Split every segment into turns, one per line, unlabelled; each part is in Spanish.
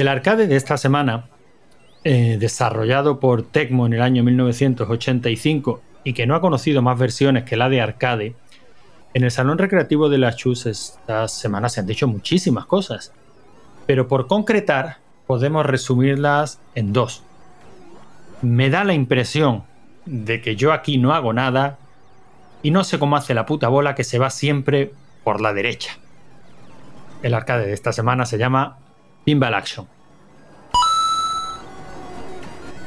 Del arcade de esta semana, eh, desarrollado por Tecmo en el año 1985 y que no ha conocido más versiones que la de arcade, en el Salón Recreativo de la Chus esta semana se han dicho muchísimas cosas, pero por concretar podemos resumirlas en dos. Me da la impresión de que yo aquí no hago nada y no sé cómo hace la puta bola que se va siempre por la derecha. El arcade de esta semana se llama Pinball Action.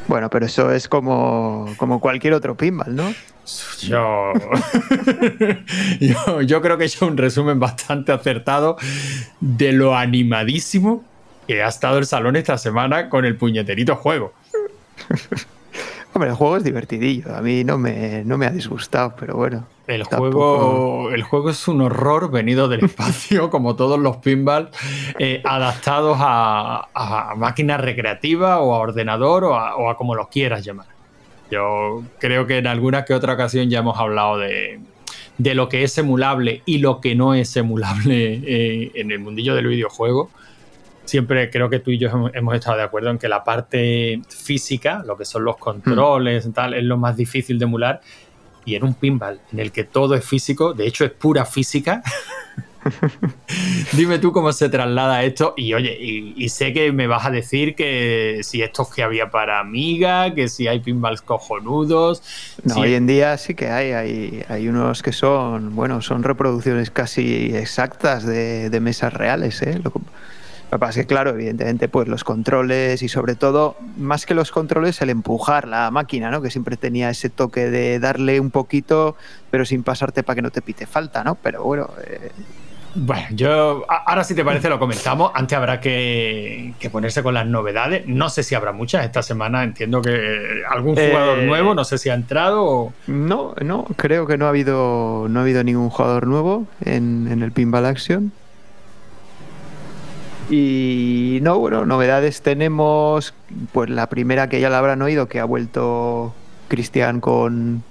Bueno, pero eso es como, como cualquier otro pinball, ¿no?
Yo, yo, creo que he hecho un resumen bastante acertado de lo animadísimo que ha estado el salón esta semana con el puñeterito juego.
Hombre, el juego es divertidillo. A mí no me, no me ha disgustado, pero bueno.
El juego, el juego es un horror venido del espacio, como todos los pinball, eh, adaptados a, a, máquina recreativa o a ordenador o a, como lo quieras llamar. Yo creo que en alguna que otra ocasión ya hemos hablado de, de lo que es emulable y lo que no es emulable eh, en el mundillo del videojuego siempre creo que tú y yo hemos, estado de acuerdo en que la parte física, lo que son los controles y tal, es lo más difícil de emular. Y en un pinball en el que todo es físico, de hecho es pura física. Dime tú cómo se traslada esto. Y oye, y, sé que me vas a decir que si estos que había para Amiga, que si hay pinballs cojonudos.
No, hoy en día sí que hay, hay, hay, unos que son, bueno, son reproducciones casi exactas de, de mesas reales, ¿eh? Lo que pasa es que, claro, evidentemente, pues los controles y sobre todo, más que los controles, el empujar la máquina, ¿no? Que siempre tenía ese toque de darle un poquito, pero sin pasarte para que no te pite falta, ¿no? Pero bueno. Eh,
bueno, yo ahora si te parece lo comentamos. Antes habrá que, ponerse con las novedades. No sé si habrá muchas esta semana. Entiendo que algún jugador eh, nuevo, no sé si ha entrado.
No, no, creo que no ha habido, no ha habido ningún jugador nuevo en, en el Pinball Action. Y no, bueno, novedades tenemos, pues la primera que ya la habrán oído, que ha vuelto Cristian con,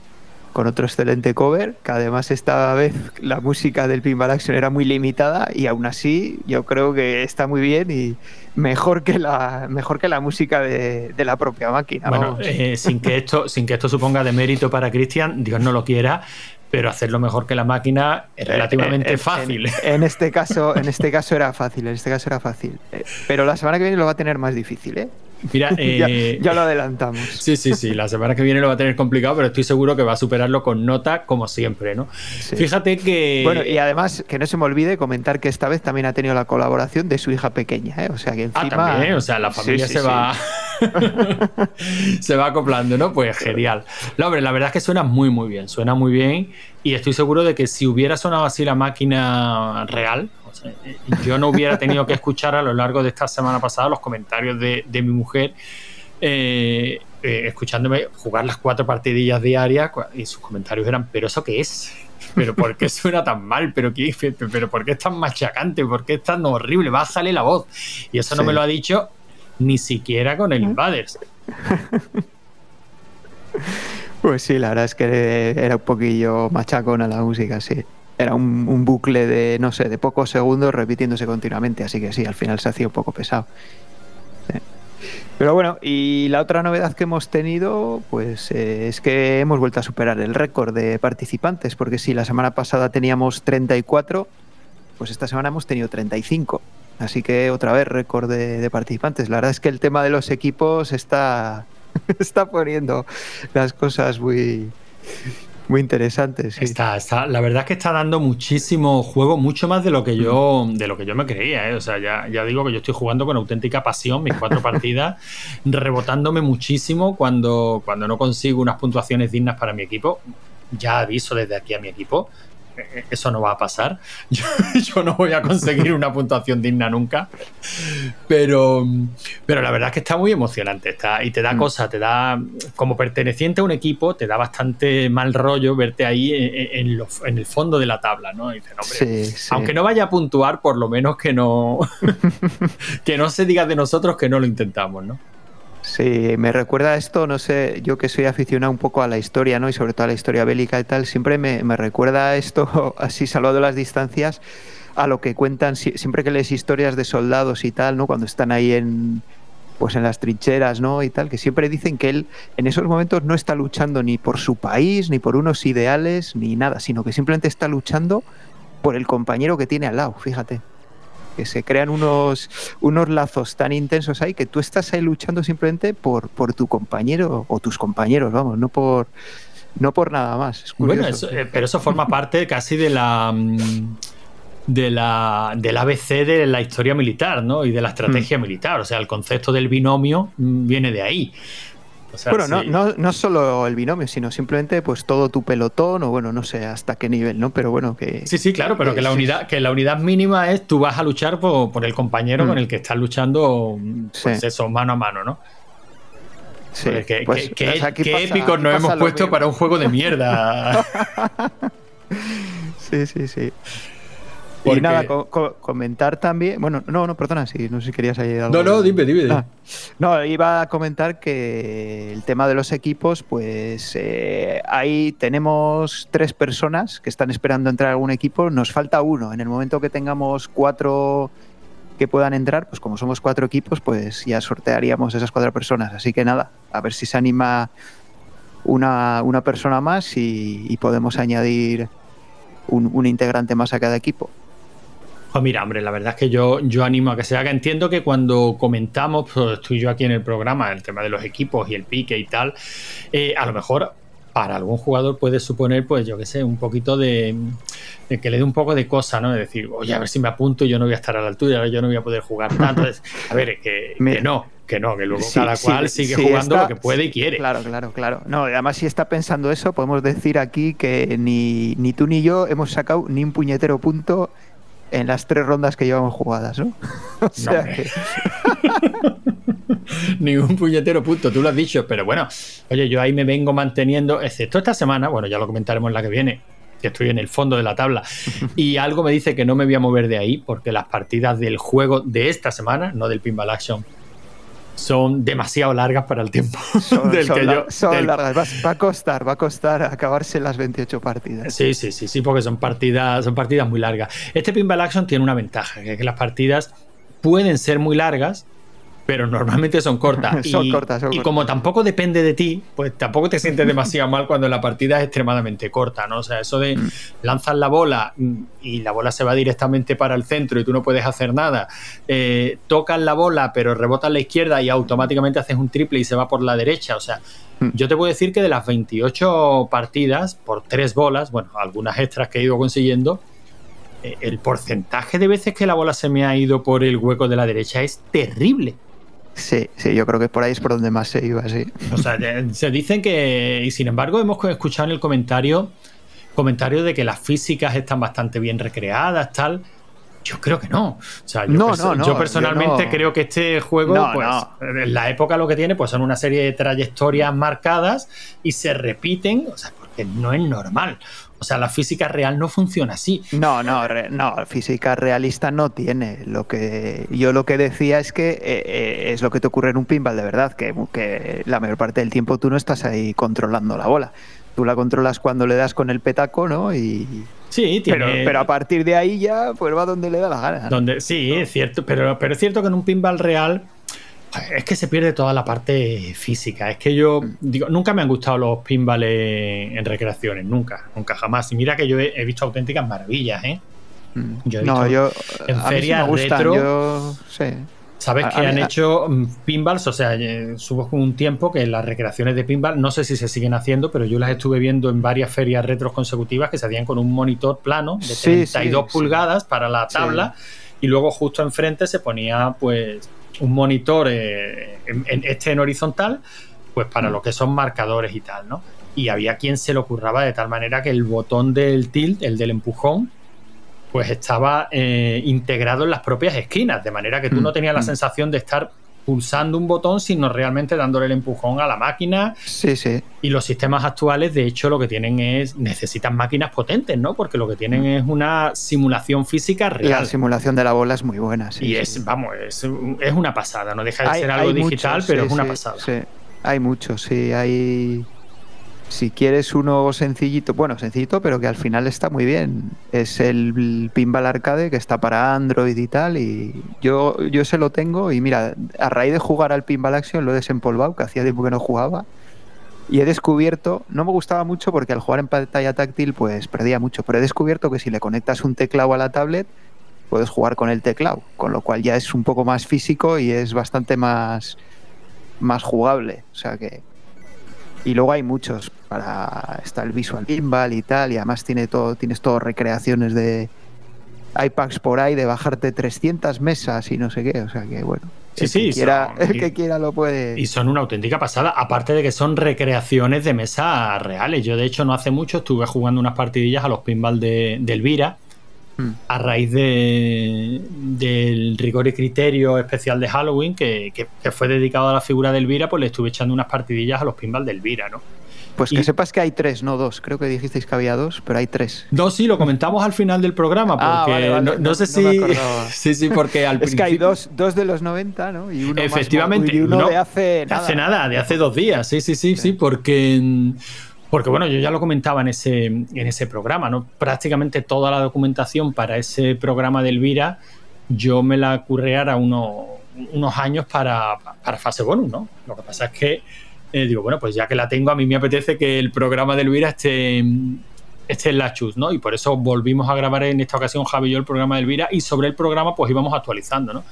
con otro excelente cover, que además esta vez la música del Pinball Action era muy limitada y aún así yo creo que está muy bien y mejor que la, mejor que la música de, la propia máquina.
Bueno, eh, sin, que esto, sin que esto suponga de mérito para Cristian, Dios no lo quiera, pero hacerlo mejor que la máquina es eh, relativamente
eh,
fácil.
En, este caso, en este caso era fácil, en este caso era fácil. Pero la semana que viene lo va a tener más difícil, ¿eh?
Mira,
ya, lo adelantamos.
Sí, sí, sí. La semana que viene lo va a tener complicado, pero estoy seguro que va a superarlo con nota, como siempre, ¿no? Fíjate que.
Bueno, y además, que no se me olvide comentar que esta vez también ha tenido la colaboración de su hija pequeña, ¿eh? O sea que
ah, encima. Ah, también, o sea, la familia se va. se va acoplando, ¿no? Pues genial. No, hombre, la verdad es que suena muy, muy bien. Suena muy bien. Y estoy seguro de que si hubiera sonado así la máquina real, yo no hubiera tenido que escuchar a lo largo de esta semana pasada los comentarios de, mi mujer. Eh, eh, escuchándome jugar las cuatro partidillas diarias y sus comentarios eran, pero eso qué es, pero ¿por qué suena tan mal? ¿Pero, qué, pero ¿por qué es tan machacante? ¿Por qué es tan horrible? Salir la voz. Y eso no me lo ha dicho ni siquiera con el Invaders.
Pues sí, la verdad es que era un poquillo machacona la música, sí. Era un, bucle de, no sé, de pocos segundos repitiéndose continuamente, así que sí, al final se hacía un poco pesado. Pero bueno, y la otra novedad que hemos tenido, pues eh, es que hemos vuelto a superar el récord de participantes, porque si la semana pasada teníamos 34, pues esta semana hemos tenido 35. Así que otra vez récord de, participantes. La verdad es que el tema de los equipos está, está poniendo las cosas muy, muy interesantes.
Está, está, la verdad es que está dando muchísimo juego, mucho más de lo que yo, de lo que yo me creía. ¿eh? O sea, ya, ya digo que yo estoy jugando con auténtica pasión mis cuatro partidas, rebotándome muchísimo cuando, cuando no consigo unas puntuaciones dignas para mi equipo. Ya aviso desde aquí a mi equipo eso no va a pasar. Yo, no voy a conseguir una puntuación digna nunca. Pero, pero la verdad es que está muy emocionante. Está, y te da mm. cosas, te da, como perteneciente a un equipo, te da bastante mal rollo verte ahí en, el fondo de la tabla, ¿no? Aunque no vaya a puntuar, por lo menos que no, que no se diga de nosotros que no lo intentamos, ¿no?
Sí, me recuerda esto, no sé, yo que soy aficionado un poco a la historia, ¿no? Y sobre todo a la historia bélica y tal, siempre me, recuerda esto, así salvado las distancias, a lo que cuentan siempre que lees historias de soldados y tal, ¿no? Cuando están ahí en pues en las trincheras, ¿no? Y tal, que siempre dicen que él en esos momentos no está luchando ni por su país, ni por unos ideales, ni nada, sino que simplemente está luchando por el compañero que tiene al lado, fíjate. Que se crean unos, unos lazos tan intensos ahí que tú estás ahí luchando simplemente por, por tu compañero o tus compañeros, vamos, no por, no por nada más.
bueno, eh, pero eso forma parte casi de la mm, de la, del ABC de la historia militar, ¿no? Y de la estrategia mm. militar. O sea, el concepto del binomio mm, viene de ahí.
Bueno, no, no, no, solo el binomio, sino simplemente pues todo tu pelotón, o bueno, no sé hasta qué nivel, ¿no? Pero bueno, que.
Sí, sí, claro, pero que, la unidad, que la unidad mínima es tú vas a luchar por, el compañero con el que estás luchando, pues eso, mano a mano, ¿no?
Sí,
qué, pues, épicos nos hemos puesto para un juego de mierda.
sí, sí, sí. Y nada, comentar también. Bueno, no, no, perdona, si no sé si querías añadir algo.
No, no, dime, dime. Ah,
no, iba a comentar que el tema de los equipos, pues eh, ahí tenemos tres personas que están esperando entrar a algún equipo. Nos falta uno. En el momento que tengamos cuatro que puedan entrar, pues como somos cuatro equipos, pues ya sortearíamos esas cuatro personas. Así que nada, a ver si se anima una, una persona más y, podemos añadir un, un integrante más a cada equipo.
Pues mira, hombre, la verdad es que yo, yo animo a que se haga. Entiendo que cuando comentamos, pues estoy yo aquí en el programa, el tema de los equipos y el pique y tal, eh, a lo mejor para algún jugador puede suponer, pues yo qué sé, un poquito de, que le dé un poco de cosa, ¿no? De decir, oye, a ver si me apunto y yo no voy a estar a la altura, yo no voy a poder jugar tanto. a ver, que, no, que no, que luego cada cual sigue jugando lo que puede y quiere.
Claro, claro, claro. No, además, si está pensando eso, podemos decir aquí que ni, ni tú ni yo hemos sacado ni un puñetero punto en las tres rondas que llevamos jugadas, ¿no? o sea que...
Ningún puñetero punto, tú lo has dicho, pero bueno, oye, yo ahí me vengo manteniendo, excepto esta semana, bueno, ya lo comentaremos en la que viene, que estoy en el fondo de la tabla, y algo me dice que no me voy a mover de ahí, porque las partidas del juego de esta semana, no del Pinball Action, son demasiado largas para el tiempo
son, del que yo, son largas. Va, a costar va a costar acabarse las 28 partidas.
Sí sí sí sí porque son partidas son partidas muy largas. Este pinball action tiene una ventaja que es que las partidas pueden ser muy largas pero normalmente son cortas.
son y, cortas,
y como tampoco depende de ti, pues tampoco te sientes demasiado mal cuando la partida es extremadamente corta, ¿no? O sea, eso de mm. lanzar la bola mm, y la bola se va directamente para el centro y tú no puedes hacer nada, eh, tocas la bola pero rebota a la izquierda y automáticamente haces un triple y se va por la derecha, o sea, mm. yo te puedo decir que de las 28 partidas por tres bolas, bueno, algunas extras que he ido consiguiendo, eh, el porcentaje de veces que la bola se me ha ido por el hueco de la derecha es terrible.
Sí, sí, yo creo que por ahí es por donde más se iba, sí.
O sea, se dicen que, y sin embargo, hemos escuchado en el comentario, comentario de que las físicas están bastante bien recreadas, tal. Yo creo que no. O sea, yo, no, no, yo personalmente creo que este juego, pues, en la época lo que tiene, pues son una serie de trayectorias marcadas y se repiten, o sea, porque no es normal. O sea, la física real no funciona así.
No, no, no, física realista no tiene. Lo que yo lo que decía es que eh, eh, es lo que te ocurre en un pinball de verdad, que, que la mayor parte del tiempo tú no estás ahí controlando la bola. Tú la controlas cuando le das con el petaco, ¿no? Y,
Sí,
tiene... pero, a partir de ahí ya pues va donde le da la gana.
Donde, sí, es cierto, pero, pero es cierto que en un pinball real es que se pierde toda la parte física. Es que yo digo, nunca me han gustado los pinballs en recreaciones, nunca, nunca jamás. Y mira que yo he, visto auténticas maravillas, ¿eh?
Mm. no, yo en ferias retro.
Sabes que han hecho mm, pinballs, o sea, eh, subo con un tiempo que las recreaciones de pinball, no sé si se siguen haciendo, pero yo las estuve viendo en varias ferias retros consecutivas que se hacían con un monitor plano de 32 pulgadas para la tabla y luego justo enfrente se ponía pues un monitor eh, en, este en horizontal, pues para mm. lo que son marcadores y tal, ¿no? Y había quien se lo curraba de tal manera que el botón del tilt, el del empujón, pues estaba eh, integrado en las propias esquinas, de manera que tú no mm, tenías la mm. sensación de estar pulsando un botón, sino realmente dándole el empujón a la máquina.
Sí, sí.
Y los sistemas actuales, de hecho, lo que tienen es, necesitan máquinas potentes, ¿no? Porque lo que tienen es una simulación física real.
la simulación de la bola es muy buena, sí.
Y es, vamos, es, una pasada, no deja de ser algo digital, pero es una pasada.
Sí, hay muchos, sí, hay... Si quieres uno sencillito, bueno, sencillito, pero que al final está muy bien. Es el Pinball Arcade que está para Android y tal. Y yo, yo se lo tengo. Y mira, a raíz de jugar al Pinball Action lo he desempolvado, que hacía tiempo que no jugaba. Y he descubierto, no me gustaba mucho porque al jugar en pantalla táctil pues perdía mucho, pero he descubierto que si le conectas un teclado a la tablet puedes jugar con el teclado, con lo cual ya es un poco más físico y es bastante más, más jugable. O sea que y luego hay muchos para está el Visual Pinball y tal y además tiene todo tienes todo recreaciones de iPads por ahí de bajarte 300 mesas y no sé qué o sea que bueno
Sí, sí,
que quiera, el que quiera lo puede.
Y son una auténtica pasada, aparte de que son recreaciones de mesa reales. Yo, de hecho, no hace mucho estuve jugando unas partidillas a los pinball de, Elvira. Hmm. A raíz de, del rigor y criterio especial de Halloween, que, que, fue dedicado a la figura de Elvira, pues le estuve echando unas partidillas a los pinball de Elvira, ¿no?
Pues que sepas que hay tres, no dos. Creo que dijisteis que había dos, pero hay tres.
Dos sí, lo comentamos al final del programa, ah, porque no, sé si. sí, sí, porque al
Es que hay dos, dos de los 90, ¿no?
Y uno Efectivamente.
y uno de hace
nada. Hace nada, de hace dos días. Sí, sí, sí, sí, porque. Porque bueno, yo ya lo comentaba en ese, en ese programa, ¿no? Prácticamente toda la documentación para ese programa de Elvira, yo me la curreara uno, unos años para, para fase bonus, ¿no? Lo que pasa es que eh, digo, bueno, pues ya que la tengo, a mí me apetece que el programa de Elvira esté, esté en la chus, ¿no? Y por eso volvimos a grabar en esta ocasión Javi y yo el programa de Elvira y sobre el programa pues íbamos actualizando, ¿no?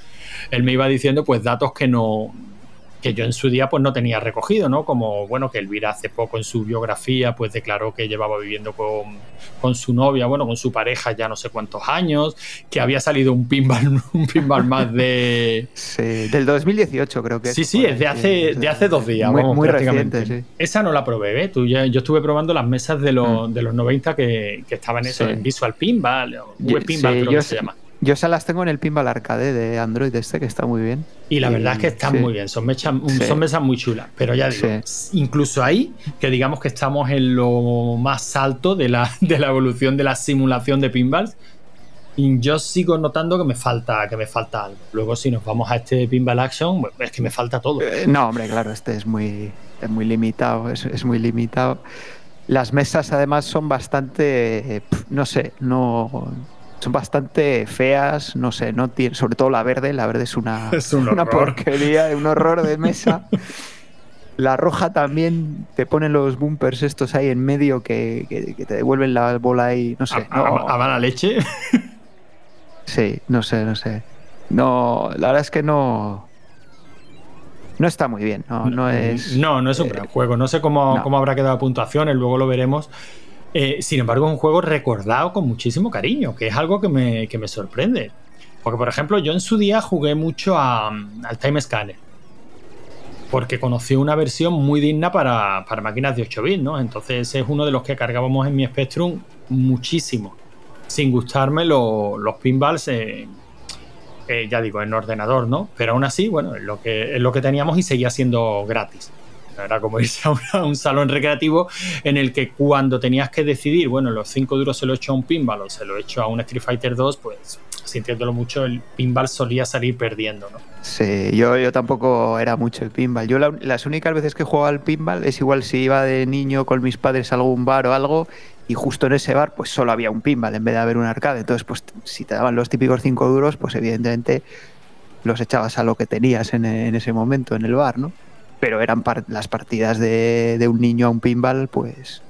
Él me iba diciendo pues datos que no, que yo en su día pues no tenía recogido, ¿no? Como, bueno, que Elvira hace poco en su biografía pues declaró que llevaba viviendo con, con su novia, bueno, con su pareja ya no sé cuántos años, que había salido un pinball, un pinball más de...
Sí, del 2018 creo que
Sí, sí, es de hace, de hace dos días,
muy, muy Reciente, sí.
Esa no la probé, ¿eh? Tú ya, yo estuve probando las mesas de los, mm. de los 90 que, que estaban eso, en Visual Pinball, o Web Pinball creo que se llama.
Yo esas las tengo en el Pinball Arcade de Android este, que está muy bien.
Y la verdad es que están muy bien, son, son mesas muy chulas. Pero ya digo, incluso ahí, que digamos que estamos en lo más alto de la, de la evolución de la simulación de pinballs, yo sigo notando que me falta que me falta algo. Luego si nos vamos a este pinball action, es que me falta todo.
Eh, no, hombre, claro, este es muy, es muy limitado, es, es muy limitado. Las mesas además son bastante, eh, no sé, no son bastante feas, no sé, no tiene, sobre todo la verde, la verde es una, una porquería, un horror de mesa. La roja también te ponen los bumpers estos ahí en medio que, te devuelven la bola ahí, no sé.
¿A,
no,
la leche?
Sí, no sé, no sé. No, la verdad es que no. No está muy bien, no, no es.
No, no es un gran juego. No sé cómo, cómo habrá quedado la puntuación, luego lo veremos. Eh, sin embargo, es un juego recordado con muchísimo cariño, que es algo que me, que me sorprende. Porque, por ejemplo, yo en su día jugué mucho al Time Scanner. Porque conocí una versión muy digna para, para máquinas de 8 bits, ¿no? Entonces es uno de los que cargábamos en mi Spectrum muchísimo. Sin gustarme los pinballs, eh, ya digo, en ordenador, ¿no? Pero aún así, bueno, lo que, es lo que teníamos y seguía siendo gratis. Era como irse a, un salón recreativo en el que cuando tenías que decidir, bueno, los 5 duros se lo he hecho a un pinball o se lo he hecho a un Street Fighter 2, pues sintiéndolo mucho, el pinball solía salir perdiendo, ¿no?
Sí, yo, yo tampoco era mucho el pinball. Yo las únicas veces que jugaba al pinball es igual si iba de niño con mis padres a algún bar o algo y justo en ese bar pues solo había un pinball en vez de haber un arcade. Entonces, pues si te daban los típicos 5 duros, pues evidentemente los echabas a lo que tenías en, en ese momento en el bar, ¿no? Pero eran las partidas de, un niño a un pinball, pues,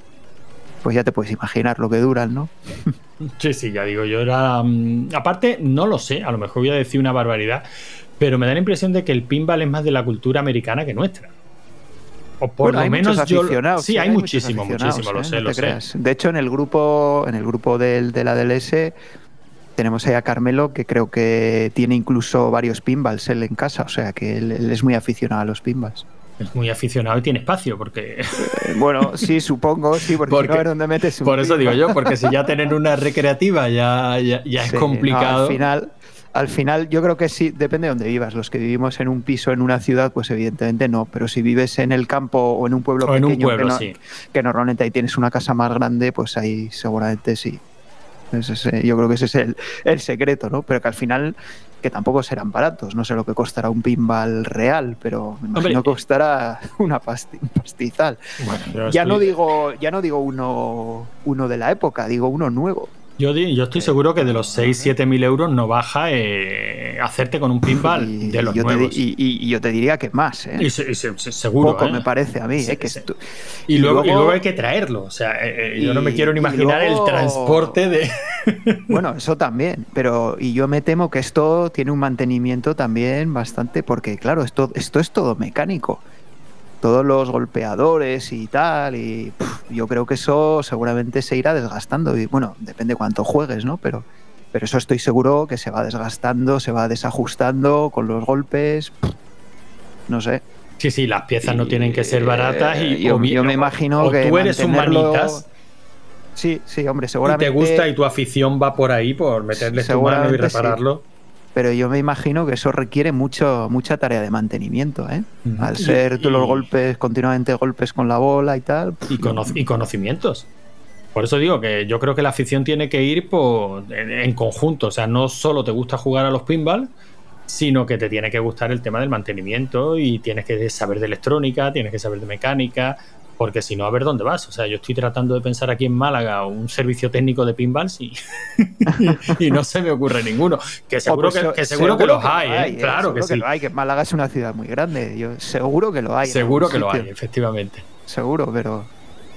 pues ya te puedes imaginar lo que duran, ¿no?
Sí, sí, ya digo, yo era... Mm, aparte, no lo sé, a lo mejor voy a decir una barbaridad, pero me da la impresión de que el pinball es más de la cultura americana que nuestra.
O por lo menos yo...
Sí, hay, muchísimo, muchísimo, lo ¿eh? sé, lo sé.
De hecho, en el grupo, en el grupo del, de la DLS tenemos ahí a Carmelo que creo que tiene incluso varios pinballs él en casa, o sea que él es muy aficionado a los pinballs
es muy aficionado y tiene espacio, porque.
Eh, bueno, sí, supongo, sí, porque, no ver dónde metes un
Por eso digo yo, porque si ya tener una recreativa ya, ya, es complicado.
al final. Al final, yo creo que sí, depende de dónde vivas. Los que vivimos en un piso en una ciudad, pues evidentemente no. Pero si vives en el campo o en un pueblo pequeño, que, normalmente ahí tienes una casa más grande, pues ahí seguramente sí. yo creo que ese es el, el secreto, ¿no? Pero que al final que tampoco serán baratos. No sé lo que costará un pinball real, pero me imagino que costará una un pastizal. ya, no digo, ya no digo uno, uno de la época, digo uno nuevo.
Yo, yo estoy seguro que de los 6, 7 mil euros no baja eh, hacerte con un pinball de los
yo
nuevos.
y, yo te diría que más, ¿eh? Y,
seguro.
Poco ¿eh? me parece a mí. ¿eh?
y, luego, luego, hay que traerlo. O sea, yo no me quiero ni imaginar el transporte de.
bueno, eso también. Pero y yo me temo que esto tiene un mantenimiento también bastante, porque claro, esto, esto es todo mecánico todos los golpeadores y tal, y yo creo que eso seguramente se irá desgastando. Y bueno, depende cuánto juegues, ¿no? Pero, pero eso estoy seguro que se va desgastando, se va desajustando con los golpes. no sé.
Sí, sí, las piezas no tienen que ser baratas y
yo, me imagino que
tú eres un manitas.
Sí, sí, hombre, seguramente.
Y te gusta y tu afición va por ahí por meterle tu mano y repararlo
pero yo me imagino que eso requiere mucho, mucha tarea de mantenimiento, ¿eh? Al ser todos los golpes, continuamente golpes con la bola y tal.
Y, y, conocimientos. Por eso digo que yo creo que la afición tiene que ir por, en, conjunto. O sea, no solo te gusta jugar a los pinball, sino que te tiene que gustar el tema del mantenimiento y tienes que saber de electrónica, tienes que saber de mecánica, porque si no, a ver dónde vas. O sea, yo estoy tratando de pensar aquí en Málaga un servicio técnico de pinballs y, y no se me ocurre ninguno. Que seguro, pues que, seguro, que, los hay, ¿eh? ¿eh? claro que sí.
lo hay, que Málaga es una ciudad muy grande. Yo seguro que lo hay.
Seguro que lo hay, efectivamente.
Seguro, pero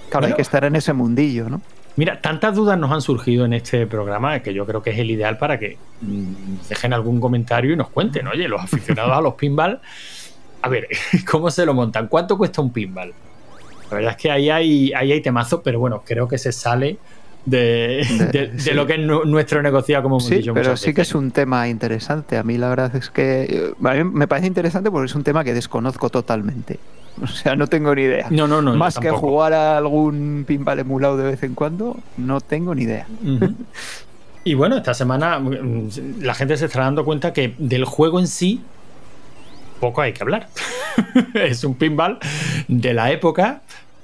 claro, hay que estar en ese mundillo, ¿no?
Mira, tantas dudas nos han surgido en este programa que yo creo que es el ideal para que mm, dejen algún comentario y nos cuenten, oye, los aficionados a los pinball, a ver, ¿cómo se lo montan? ¿Cuánto cuesta un pinball? La verdad es que ahí hay, ahí hay temazo, pero bueno, creo que se sale de, lo que es nuestro negocio como hemos
sí, Pero sí que es un tema interesante. A mí la verdad es que a mí me parece interesante porque es un tema que desconozco totalmente. O sea, no tengo ni idea.
No, no, no.
Más que jugar a algún pinball emulado de vez en cuando, no tengo ni idea.
Y bueno, esta semana mm, la gente se está dando cuenta que del juego en sí poco hay que hablar. es un pinball de la época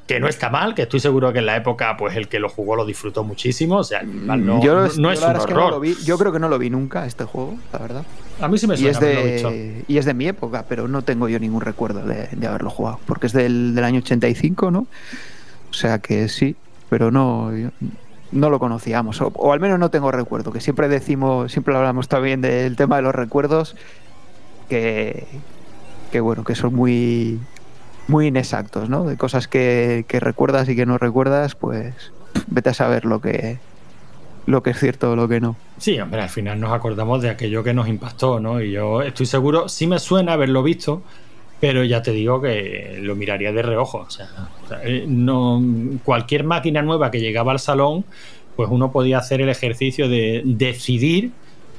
que no está mal, que estoy seguro que en la época, pues el que lo jugó lo disfrutó muchísimo. O sea, no, yo, es un horror.
yo creo que no lo vi nunca este juego, la verdad.
A mí sí me suena.
Y es de, y es de mi época, pero no tengo yo ningún recuerdo de, haberlo jugado. Porque es del, año 85, ¿no? O sea que sí, pero no, no lo conocíamos. O, al menos no tengo recuerdo. Que siempre decimos, siempre hablamos también del tema de los recuerdos. Que, que bueno, que son muy muy inexactos, ¿no? De cosas que, recuerdas y que no recuerdas, pues vete a saber lo que, lo que es cierto o lo que no.
Sí, hombre, al final nos acordamos de aquello que nos impactó, ¿no? Y yo estoy seguro, sí me suena haberlo visto, pero ya te digo que lo miraría de reojo. O sea, eh, no, cualquier máquina nueva que llegaba al salón, pues uno podía hacer el ejercicio de decidir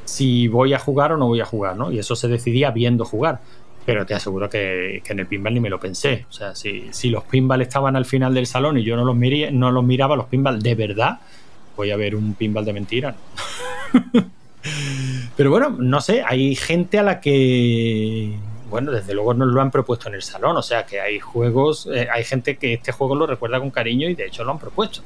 si voy a jugar o no voy a jugar, ¿no? Y eso se decidía viendo jugar pero te aseguro que, en el pinball ni me lo pensé. O sea, si, los pinball estaban al final del salón y yo no los, miré, no los miraba, los pinball de verdad, voy a ver un pinball de mentira. pero bueno, no sé, hay gente a la que, bueno, desde luego nos lo han propuesto en el salón. O sea, que hay juegos, eh, hay gente que este juego lo recuerda con cariño y de hecho lo han propuesto.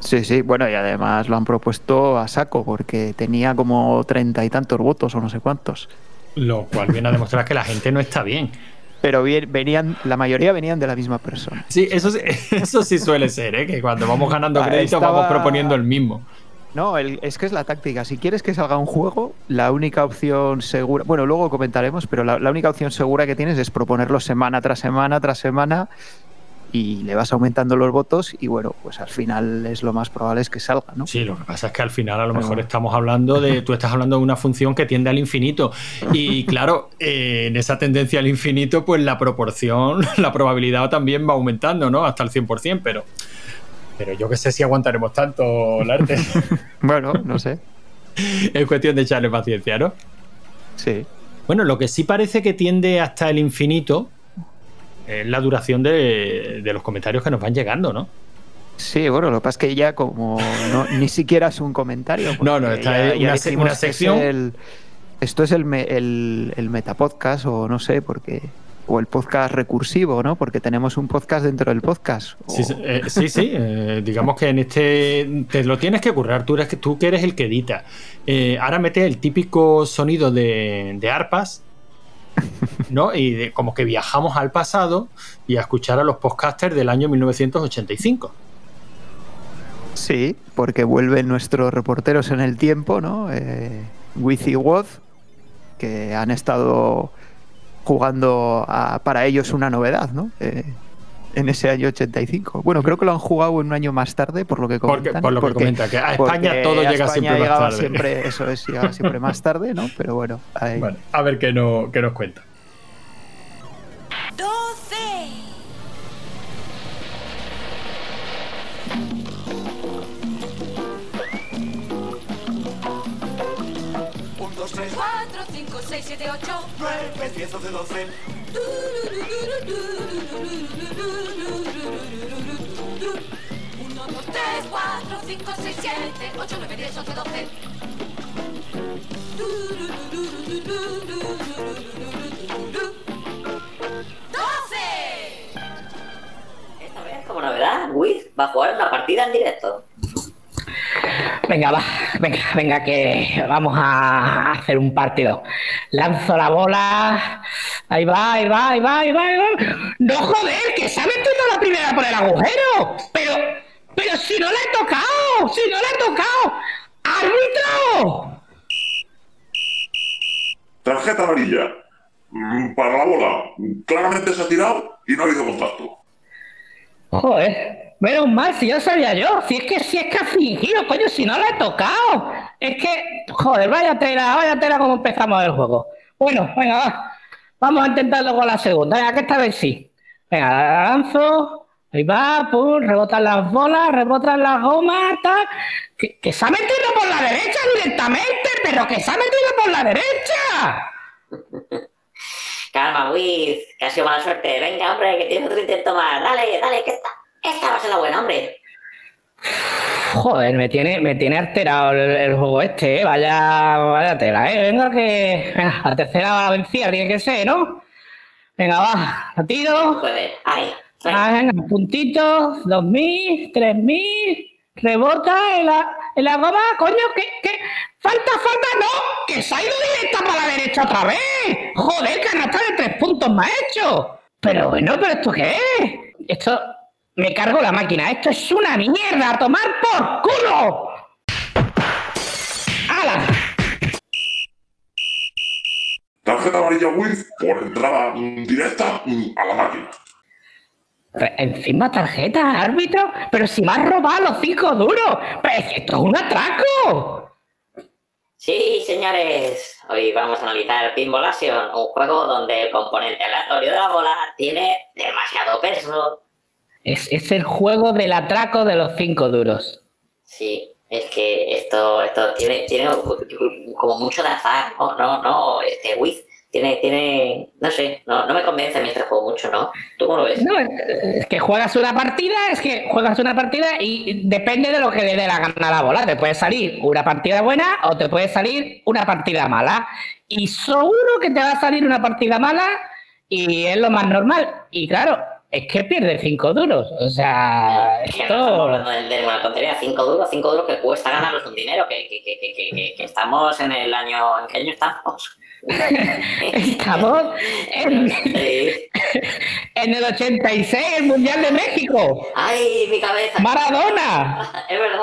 Sí, sí, bueno, y además lo han propuesto a saco porque tenía como treinta y tantos votos o no sé cuántos.
Lo cual viene a demostrar que la gente no está bien.
Pero venían, la mayoría venían de la misma persona.
Sí, eso, eso sí suele ser, ¿eh? que cuando vamos ganando crédito vamos proponiendo el mismo.
No, es que es la táctica. Si quieres que salga un juego, la única opción segura, bueno, luego comentaremos, pero la, la única opción segura que tienes es proponerlo semana tras semana tras semana y le vas aumentando los votos y bueno, pues al final es lo más probable es que salga, ¿no?
Sí, lo que pasa es que al final a lo mejor estamos hablando de, tú estás hablando de una función que tiende al infinito y claro, eh, en esa tendencia al infinito pues la proporción, la probabilidad también va aumentando, ¿no? Hasta el 100%, pero, pero yo que sé si aguantaremos tanto, arte
bueno, no sé.
es cuestión de echarle paciencia, ¿no?
Sí.
Bueno, lo que sí parece que tiende hasta el infinito es la duración de, los comentarios que nos van llegando, ¿no?
Sí, bueno, lo que pasa es que ya como ni siquiera es un comentario.
No, no, está en una, sección.
esto es el, el, el, metapodcast o no sé, porque o el podcast recursivo, ¿no? Porque tenemos un podcast dentro del podcast.
Sí, sí, eh, digamos que en este te lo tienes que currar, tú, eres, tú que eres el que edita. ahora mete el típico sonido de, de arpas ¿no? Y como que viajamos al pasado y a escuchar a los podcasters del año 1985.
Sí, porque vuelven nuestros reporteros en el tiempo, ¿no? Eh, y Woz, que han estado jugando para ellos una novedad, ¿no? Eh, en ese año 85. Bueno, creo que lo han jugado en un año más tarde, por lo que comentan.
por lo que comenta, que a España todo llega siempre más tarde.
Siempre, eso es, llegaba siempre más tarde, ¿no? Pero bueno.
a ver qué, no, qué nos cuenta.
12. Un, dos, tres, cuatro, cinco, seis, siete, ocho, nueve, diez, once, doce. 4, 5, 6, 7, 8, 9, 10, 11, 12.
Esta vez, como novedad, Wiz va a jugar una partida en directo.
Venga, va, venga, venga, que vamos a hacer un partido. Lanzo la bola. Ahí va, ahí va, ahí va, ahí va, ahí va. No joder, que se ha metido la primera por el agujero. Pero pero si no le he tocado, si no le he tocado. ¡Árbitro!
Tarjeta amarilla. Mm, para la bola. Claramente se ha tirado y no ha habido contacto.
Joder, menos mal, si ya sabía yo. Si es que si es que ha fingido, coño, si no le he tocado. Es que, joder, vaya tela, vaya tela como empezamos el juego. Bueno, venga, va. Vamos a intentarlo con la segunda. Venga, que esta vez sí. Venga, lanzo. Ahí va, pum, rebotan las bolas, rebotan las gomas, tal. Que, se ha metido por la derecha directamente, pero que se ha metido por la derecha.
Calma, Wiz, que ha sido mala suerte. Venga, hombre, que tienes otro intento más. Dale, dale, que esta, esta va a ser la buena, hombre.
Joder, me tiene, me tiene alterado el, juego este, ¿eh? Vaya, vaya tela, ¿eh? Venga, que. Venga, la tercera vencida tiene que ser, ¿no? Venga, va, la tiro.
Joder, ahí.
Ah, venga, puntitos, dos mil, tres mil, rebota en la, en la goma, coño, que, que, falta, falta, no, que se ha ido directa para la derecha otra vez. Joder, canasta de tres puntos más hecho. Pero bueno, pero esto qué es? Esto, me cargo la máquina, esto es una mierda, a tomar por culo. ¡Hala!
Tarjeta amarilla Wiz por entrada directa a la máquina.
Encima tarjeta, árbitro, pero si me has robado los cinco duros, pero es que esto es un atraco.
Sí, señores, hoy vamos a analizar Pinball Action, un juego donde el componente aleatorio de la bola tiene demasiado peso.
Es, es el juego del atraco de los cinco duros.
Sí, es que esto, esto tiene, tiene como mucho de azar, no, no, no, este Wiz tiene, tiene, no sé, no, no me convence mí este juego mucho, ¿no? ¿Tú cómo lo ves?
No, es que juegas una partida, es que juegas una partida y depende de lo que le dé la gana a la bola. Te puede salir una partida buena o te puede salir una partida mala. Y seguro que te va a salir una partida mala y es lo más normal. Y claro, es que pierde cinco duros. O sea,
es esto... De, una tontería, cinco duros, cinco duros que cuesta ganarlos un dinero, que, que, que, que, estamos en el año, ¿en qué año estamos?
Estamos en, en, el 86, el Mundial de México.
¡Ay, mi cabeza!
¡Maradona!
Es verdad.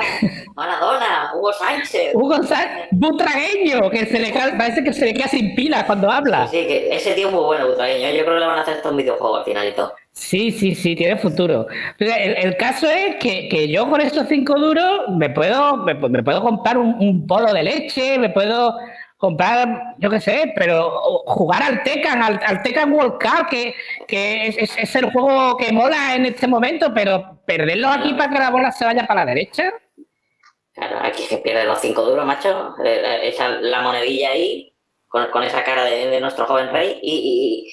Maradona, Hugo Sánchez.
Hugo Sánchez, butragueño, que se le parece que se le queda sin pilas cuando habla.
Sí, que ese tío es muy bueno, butragueño. Yo creo que le van a hacer esto un videojuego al final y todo.
Sí, sí, sí, tiene futuro. El, caso es que, que, yo con estos cinco duros me puedo, me, puedo comprar un, un, polo de leche, me puedo comprar, yo qué sé, pero jugar al Tekken, al, al Tekken World Cup, que, que es, es, el juego que mola en este momento, pero perderlo aquí para que la bola se vaya para la derecha.
Claro, aquí es que pierde los cinco duros, macho. Echa la monedilla ahí, con, con esa cara de, de, nuestro joven rey, y,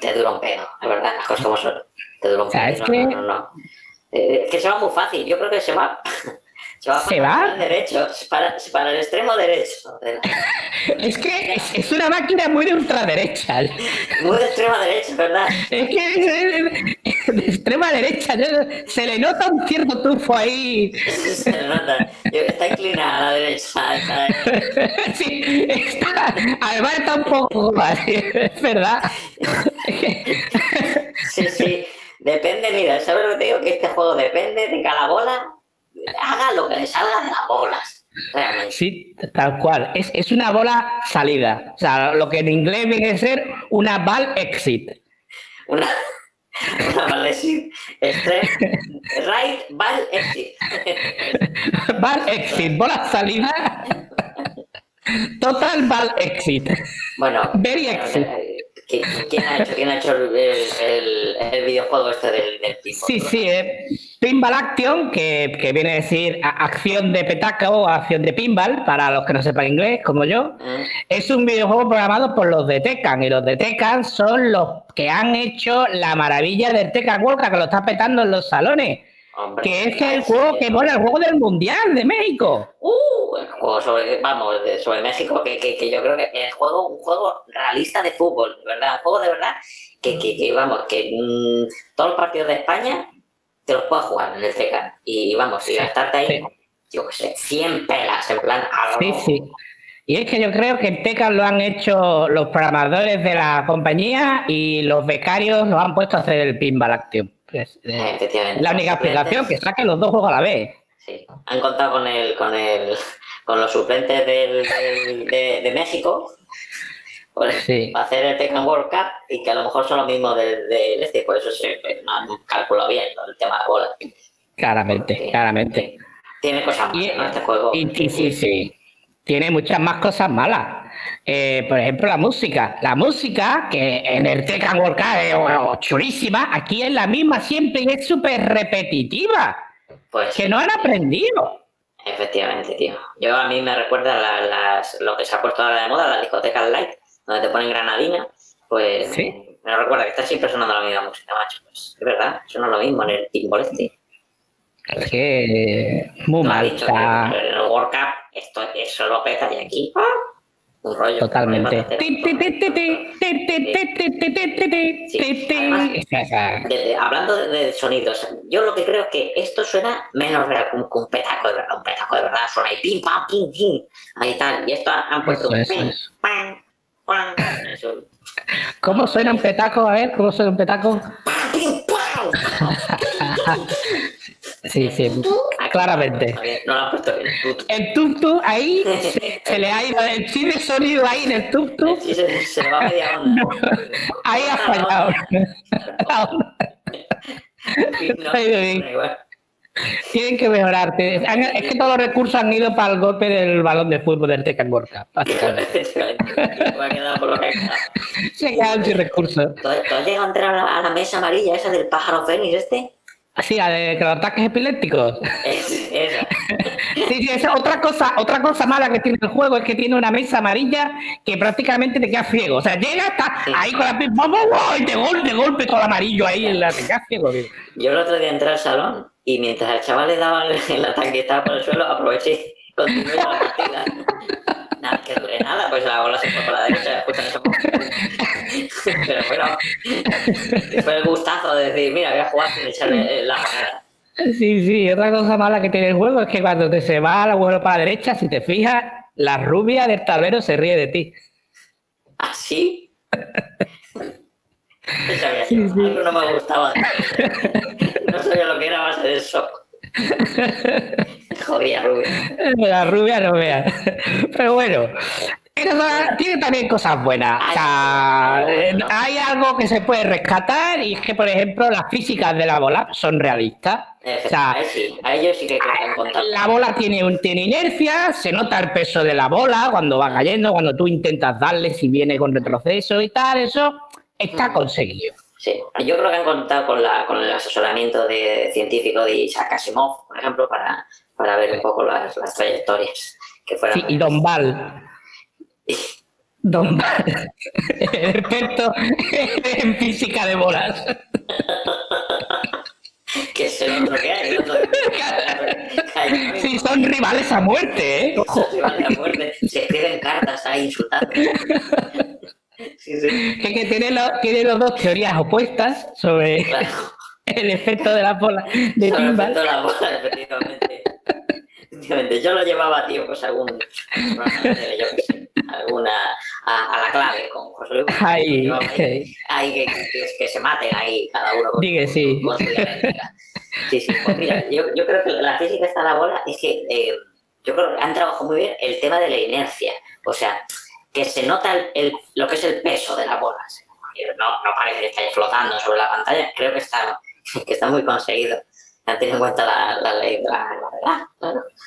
te dura un pedo, es verdad, las cosas como son. Te dura un pedo. No, no, no, no. Eh, es que se va muy fácil, yo creo que se va. Se va
¿Se
para
va?
el derecho, para, para el extremo derecho. de la-
Es que es, es una máquina muy de ultraderecha.
Muy de extrema derecha, ¿verdad?
Es que es, es de extrema derecha. se le nota un cierto tufo ahí.
Se le nota. Está inclinada a la derecha. está-
Sí, está, además está un poco es verdad.
Sí, sí. Depende, mira, ¿sabes lo que te digo? Que este juego depende de cada bola. Haga lo que le salga de las bolas. Realmente.
Sí, tal cual. Es, es una bola salida. O sea, lo que en inglés viene a ser una ball exit.
Una. Una ball exit. Extreme. Right, ball exit.
Ball exit, bola salida. Total ball exit.
Bueno.
Very exit.
eh, ¿qui- ¿Quién ha hecho, quién ha hecho el, el- el videojuego este del, del?
Sí, sí, eh, Pinball Action, que, que viene a decir acción de petaca o acción de pinball, para los que no sepan inglés, como yo.
Mm,
Es un videojuego programado por los de Tekken y los de Tekken son los que han hecho la maravilla del Tekken World Cup, que lo está petando en los salones.
Hombre,
Que es que el juego que mola, el juego del Mundial de México.
Uh, el juego sobre, vamos, sobre México, que, que, que yo creo que es juego, un juego realista de fútbol, verdad, un juego de verdad, que, que, que, vamos, que mm, todos los partidos de España te los puedes jugar en el CK. Y vamos, y gastarte ahí,
sí.
yo qué sé, 100 pelas, en plan,
Sí, sí. Y es que yo creo que en Tekken lo han hecho los programadores de la compañía y los becarios lo han puesto a hacer el Pinball Action. Es, eh,
Eh, efectivamente.
la única explicación, que saquen los dos juegos a la vez.
Sí, han contado con el, con el, con los suplentes del, del- de, de México. pues,
Sí.
para hacer el Tekken World Cup y que a lo mejor son los mismos del del este, por eso se no han calculado bien el tema de bola.
Claramente, claramente.
Tiene cosas
Y,
malas, ¿no? Este juego.
y- y sí, sí. Tiene muchas más cosas malas. Eh, por ejemplo, la música. La música, que en el Tekken World Cup es oh, chulísima, aquí es la misma siempre y es súper repetitiva.
Pues
Que no han aprendido.
efectivamente, tío. Yo a mí me recuerda la- las, lo que se ha puesto ahora de moda, las discotecas light, donde te ponen granadina. Pues
Sí.
me recuerda que está siempre sonando la misma música, macho. Pues, es verdad, es lo mismo en el pinball este.
Es que muy mal. Está...
El World Cup, esto es solo peta de aquí. Un rollo.
Totalmente.
Hablando de sonidos, yo lo que creo es que esto suena menos real que un petaco de verdad. Un petaco de verdad suena ahí pim, pam, pim, pim. Ahí tal. Y esto han puesto un pim, pam, pam.
¿Cómo suena un petaco? A ver, ¿cómo suena un petaco?
¡Pam, pim, pam!
Sí, sí, claramente.
No lo puesto bien.
El tuk ahí se, se le ha ido el chip de sonido ahí en el
se, se le va media onda.
Ahí ha fallado.
No,
bien.
igual.
Tienen que mejorarte. Es que todos los recursos han ido para el golpe del balón de fútbol del Tekken World Cup. básicamente.
Voy a quedar por lo que ha quedado.
Se quedan sin recursos.
¿Tú, has llegado a entrar a la, a la mesa amarilla esa del pájaro fénix este?
Así, la de los ataques epilépticos.
Es, esa.
Sí, sí, esa otra cosa, otra cosa mala que tiene el juego es que tiene una mesa amarilla que prácticamente te queda ciego. O sea, llega hasta ahí con la vamos, y de golpe, de golpe con el amarillo ahí en la te quedas ciego. tío.
Yo el otro día entré al salón y mientras el chaval le daba el, ataque que estaba por el suelo, aproveché y continué con la partida. Nada, que dure nada, pues la bola se fue por la derecha, escuchan eso. Pero bueno, fue el gustazo de decir, mira, voy a jugar sin echarle la moneda.
Sí, sí, otra cosa mala que tiene el juego es que cuando te se va la vuelo para la derecha, si te fijas, la rubia del tablero se ríe de ti.
Sabía
Sí,
yo,
sí.
algo no me gustaba. No sabía lo que era base de shock. Jodía, Rubio.
La rubia no vea. Pero bueno, pero tiene también cosas buenas. O sea, hay algo que se puede rescatar y es que, por ejemplo, las físicas de la bola son realistas. O sea,
a ellos sí que
la bola tiene, un, tiene inercia, se nota el peso de la bola cuando va cayendo, cuando tú intentas darle, si viene con retroceso y tal, eso está conseguido.
Sí, yo creo que han contado con, la, con el asesoramiento de científico de Isaac Asimov, por ejemplo, para, para ver un poco las, las trayectorias que fueran.
Sí, y Don Val. Don el experto en física de bolas.
Que es el otro que hay, el otro que-
Sí, son rivales a muerte, ¿eh?
Se van a muerte, se escriben cartas ahí insultando. Sí, sí,
Que, que tiene, los, tiene los dos teorías opuestas sobre
claro.
el efecto de la bola de
Sobre el efecto de la bola, efectivamente. Efectivamente, yo lo llevaba, tío, pues algún. Yo qué sé, alguna. A, a la clave con José Luis.
Ay.
Ahí que, que, que se maten ahí cada uno con,
sí.
con dialéctica. Sí, sí, pues mira, yo, yo creo que la física está de la bola es que eh, yo creo que han trabajado muy bien el tema de la inercia. O sea, que se nota el, el- lo que es el peso de la bola. No, no parece que esté flotando sobre la pantalla, creo que está, que está muy conseguido. Tenido en cuenta la, la ley de la bola.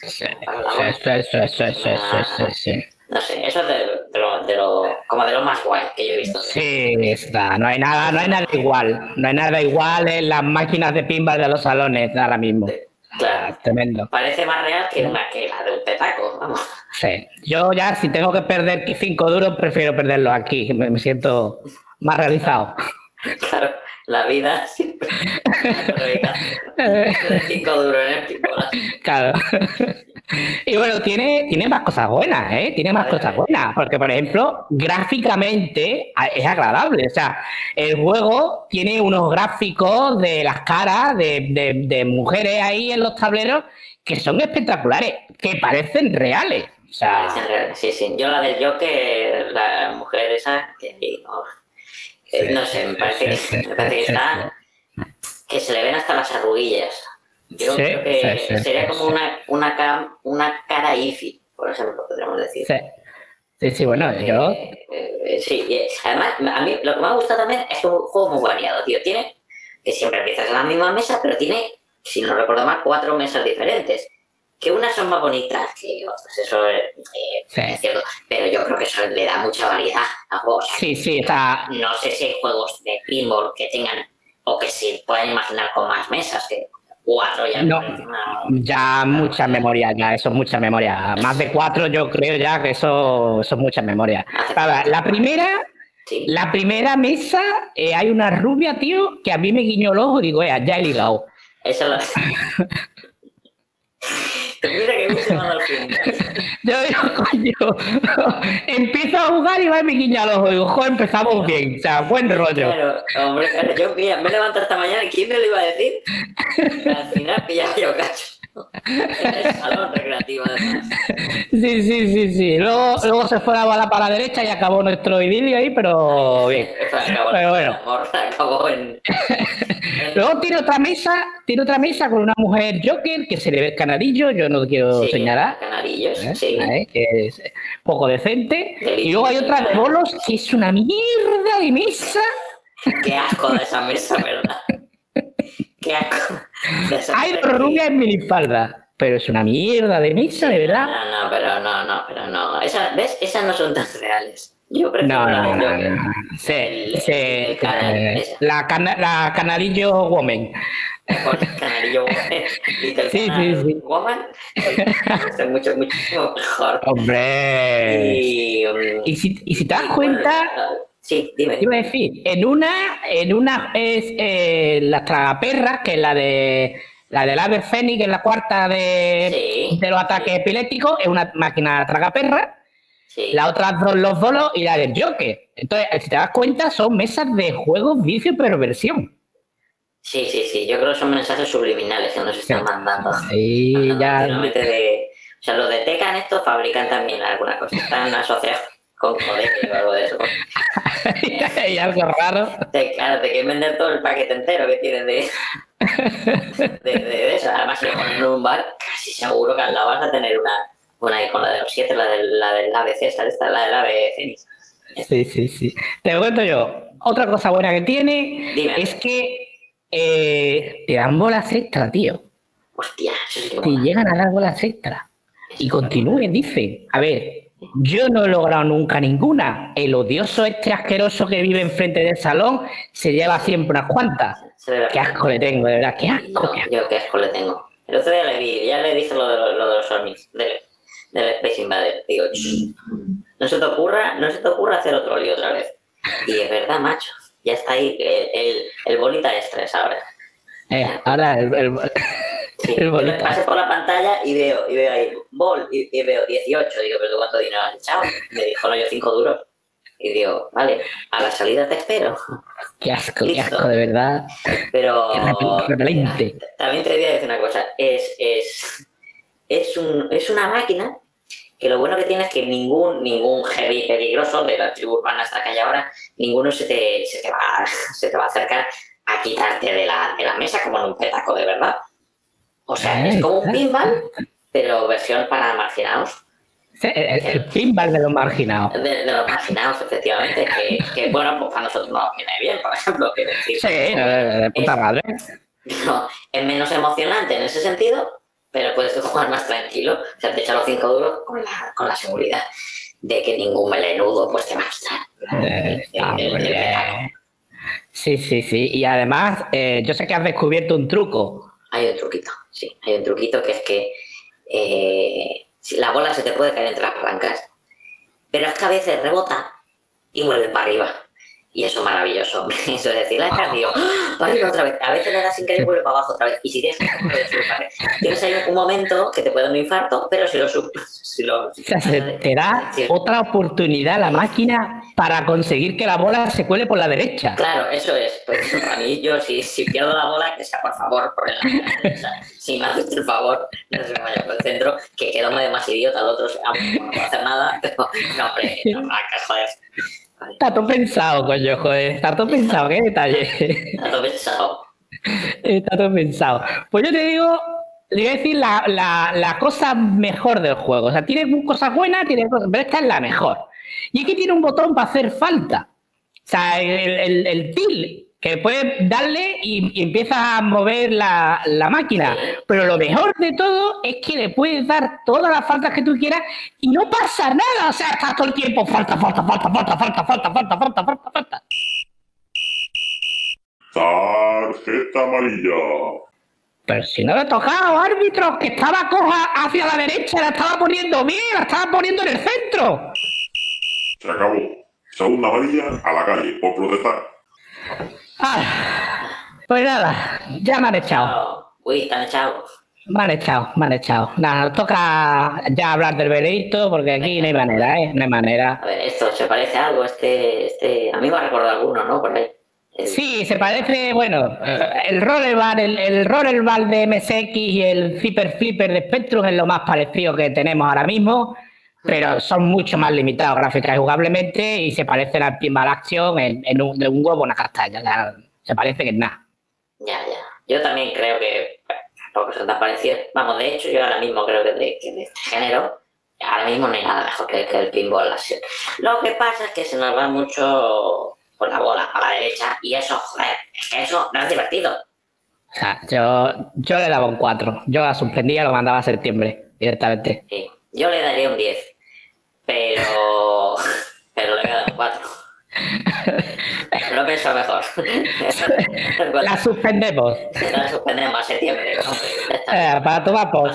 Sí, sí, sí, sí.
No sé, eso es de, de lo, de lo, como de lo más guay que yo he visto.
Sí, está. No hay nada, no hay nada igual. No hay nada igual en las máquinas de pinball de los salones ahora mismo.
Claro.
Tremendo.
Parece más real que, una, que la del petaco, vamos.
Sí. Yo ya si tengo que perder cinco duros, prefiero perderlos aquí. Me, me siento más realizado.
Claro, la vida siempre. Cinco duros en el.
Claro. Y bueno, tiene, tiene más cosas buenas, ¿eh? Tiene más cosas buenas. Porque, por ejemplo, gráficamente a- es agradable. O sea, el juego tiene unos gráficos de las caras de, de- de mujeres ahí en los tableros que son espectaculares, que parecen reales. O sea,
Sí, sí. Yo la del Joker, la mujer esa, que no, eh, no sé, me parece que, me parece que está. que se le ven hasta las arruguillas. Yo
Sí,
creo que
sí, sí,
sería como una, una, ca- una cara IFI, por ejemplo, podríamos decir.
sí. Sí, bueno, yo.
Eh, eh, sí, además, a mí lo que me ha gustado también es que es un juego muy variado, tío. Tiene que siempre empiezas en la misma mesa, pero tiene, si no recuerdo mal, cuatro mesas diferentes. Que unas son más bonitas que otras, eso es, eh,
Sí.
es cierto. Pero yo creo que eso le da mucha variedad al juego. O sea,
Sí, sí, está.
No sé si hay juegos de pinball que tengan, o que se puedan imaginar con más mesas, que cuatro ya
No. Ya mucha memoria, ya, eso es mucha memoria. Más de cuatro, yo creo ya que eso, eso es mucha memoria. La primera,
Sí.
la primera mesa, eh, hay una rubia, tío, que a mí me guiñó el ojo y digo, "Ea, ya he ligado.
Esa la... Mira que al.
Yo digo, coño, empiezo a jugar y va y me guiña el ojo. Digo, joder, empezamos bien, o sea, buen rollo.
Claro, hombre, claro, yo mira, me levanto esta mañana, ¿quién me lo iba a decir? Al final pillaba yo cacho. En el salón recreativo, además.
Sí, sí, sí, sí. Luego, luego se fue la bala para la derecha y acabó nuestro idilio ahí, pero bien.
Acabó,
Pero bueno.
el amor acabó en...
Luego tiene otra mesa, tiene otra mesa con una mujer Joker que se le ve el canadillo, yo no quiero
Sí,
señalar.
Canarillos,
¿eh?
sí.
¿eh? Que es poco decente. Y luego hay otra de bolos que es una mierda de mesa.
Qué asco de esa mesa, ¿verdad? Mesa.
dos rubias en minifalda, pero es una mierda de mesa, de verdad.
No, no, pero no, no, pero no. Esas, ¿Ves? Esas no son tan reales. Yo prefiero
No, no, no,
Joker.
no. Sí,
El-
sí,
el canal,
eh, la, cana- la canadillo woman.
Little
Sí, sí,
Canal
sí.
Woman. Es mucho, muchísimo mejor.
Hombre.
Y, um,
Y si, y si te das cuenta,
bueno, sí, dime.
Te iba a decir, en una, en una es eh, la tragaperras, que es la de la del Ave Fénix, que es la cuarta de,
Sí.
de los ataques epilépticos, es una máquina tragaperras.
Sí.
La otra dos los bolos y la del Joker. Entonces, si te das cuenta, son mesas de juegos, vicio y perversión.
sí, sí, sí. Yo creo que son mensajes subliminales que nos están mandando.
Y ya.
De- o sea, los de Tecan estos fabrican también alguna cosa. Están asociados o algo de eso.
hay algo raro.
Te, claro, te quieren vender todo el paquete entero que tienen de, de, de, de eso. Además, si lo ponen en un bar, casi seguro que al lado vas a tener una, una con la de los siete, la del, la del ave César, esta, la del ave Fénix.
Sí, sí, sí. Te cuento yo. Otra cosa buena que tiene
Dime.
es que eh, te dan bolas extra, tío.
Hostia, eso sí que
te llegan a dar bolas extra. Y continúen, dicen. A ver, yo no he logrado nunca ninguna. El odioso este asqueroso que vive enfrente del salón se lleva siempre unas cuantas. Qué asco le tengo, de verdad, qué asco.
Yo,
qué asco.
yo qué asco le tengo. El otro día le vi, ya le dije lo de, lo, lo de los ovnis, del, del Space Invader. Digo, "Shh, no se te ocurra, no se te ocurra hacer otro lío otra vez. Y es verdad, macho. Ya está ahí el, el, el bolita extra ahora.
Eh, ahora, el- el-
Sí, me pasé por la pantalla y veo, y veo ahí, bol, y, y veo 18. Digo, ¿pero tú cuánto dinero has echado? Me dijo, no, yo 5 duros. Y digo, vale, a la salida te espero.
Qué asco, qué asco, de verdad.
Pero
repelente.
también te voy a decir una cosa. Es, es, es, un, es una máquina que lo bueno que tiene es que ningún, ningún heavy peligroso de la tribu urbana hasta que hay ahora, ninguno se te, se te, va, se te va a acercar a quitarte de la, de la mesa como en un petaco de verdad. O sea, es como un pinball, pero versión para marginados.
El, el- el pinball de los marginados.
De, de los marginados, efectivamente, que, que, bueno, pues para nosotros no nos viene bien, por ejemplo. decir,
Sí, de, de puta madre.
No, es menos emocionante en ese sentido, pero puedes jugar más tranquilo. O sea, te echas los 5 duros con la, con la seguridad de que ningún melenudo pues te va a quitar.
Eh. Sí, sí, sí. Y además, eh, yo sé que has descubierto un truco.
Hay un truquito, sí, hay un truquito que es que eh, la bola se te puede caer entre las palancas, pero es que a veces rebota y vuelve para arriba. Y eso es maravilloso. Eso es decir, la he perdido. ¡Ah! Para arriba otra vez. A veces le das sin querer y vuelve para abajo otra vez. Y si tienes que para. Tienes ahí un momento que te puede dar un infarto, pero si lo si lo
O sea, se te da
Sí.
otra oportunidad la máquina para conseguir que la bola se cuele por la derecha.
Claro, eso es. Pues a mí, yo, si, si pierdo la bola, que sea por favor por el o sea, Si me haces el favor, no se me vaya por el centro, que quedo de más idiota al otro, aunque no puedo hacer nada, pero no, hombre, no, joder.
Está todo pensado, coño, joder. Está todo pensado, qué detalle.
Está todo pensado.
Está todo pensado. Pues yo te digo, le voy a decir la, la- la cosa mejor del juego. O sea, tiene cosas buenas, tiene cosas, pero esta es la mejor. Y es que tiene un botón para hacer falta. O sea, el, el, el til, que puedes darle y, y empiezas a mover la, la máquina. Pero lo mejor de todo es que le puedes dar todas las faltas que tú quieras y no pasa nada. O sea, estás todo el tiempo falta, falta, falta, falta, falta, falta, falta, falta, falta, falta.
Tarjeta amarilla.
Pero si no le he tocado, árbitro, que estaba coja hacia la derecha, la estaba poniendo bien, la estaba poniendo en el centro.
Se acabó. Segunda amarilla a la calle por protestar.
Ah, pues nada, ya me han echado.
Uy, están echados.
Me han echado, me han echado. Nada, nos toca ya hablar del veredicto porque aquí no hay manera, ¿eh? No hay manera.
A ver, esto se parece a algo, este, este. A mí me ha recordado alguno, ¿no? Por ahí. El-
Sí, se parece, bueno, eh, el rollerball, el, el rollerball de MSX y el Flipper Flipper de Spectrum es lo más parecido que tenemos ahora mismo, pero son mucho más limitados gráfica y jugablemente y se parecen al Pinball Action en, en un, de un huevo una castaña. o sea, se parece que es nada.
Ya, ya. Yo también creo que tampoco son tan parecidos. Vamos, de hecho, yo ahora mismo creo que de, que de este género, ahora mismo no hay nada mejor que, que el pinball así. Lo que pasa es que se nos va mucho por la bola a la derecha y eso, joder, es que eso no es divertido.
O sea, yo, yo le daba un 4. Yo la suspendía lo mandaba a septiembre directamente.
Sí. Yo le daría un 10, pero, pero le dar un 4. Lo pienso mejor.
La suspendemos.
La suspendemos a septiembre. ¿no?
Eh, para tomar por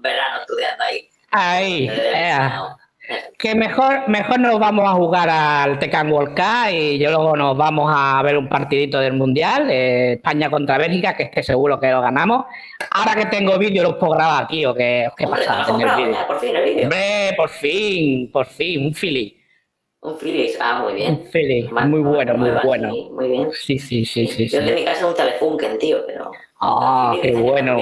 verano estudiando ahí.
Ahí. eh.
No.
Que mejor, mejor nos vamos a jugar al Tekken World Cup y yo luego nos vamos a ver un partidito del Mundial, eh, España contra Bélgica, que esté seguro que lo ganamos. Ahora que tengo vídeo, los puedo grabar aquí, o qué, pasa,
por fin el vídeo.
Hombre, por fin, por fin, un Philly.
Un Philips, ah, muy bien.
Un Philly,
Más-
muy bueno, muy bueno.
muy bien.
Sí, sí, sí, sí.
Yo de mi casa un Telefunken, tío, pero.
Ah, qué bueno.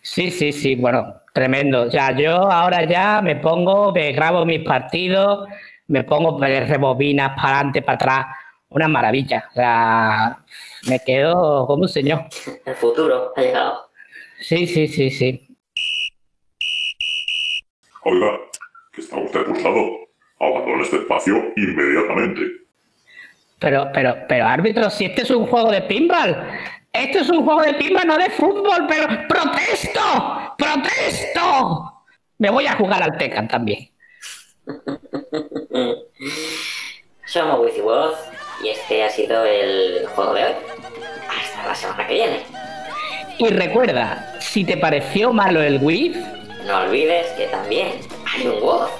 Sí, sí, sí, bueno, tremendo. O sea, yo ahora ya me pongo, me grabo mis partidos, me pongo rebobinas para adelante, para atrás. Una maravilla. O sea, me quedo como un señor.
El futuro ha llegado.
Sí, sí, sí, sí.
Oiga, que está usted pulsado. Abandone este espacio inmediatamente.
Pero, pero, pero, árbitro, si este es un juego de pinball. Esto es un juego de pinball, no de fútbol, pero ¡protesto! ¡Protesto! Me voy a jugar al Tekken también.
Somos WiziWoz y este ha sido el juego de hoy. Hasta la semana que viene.
Y recuerda, si te pareció malo el Wii,
No olvides que también hay un Woz.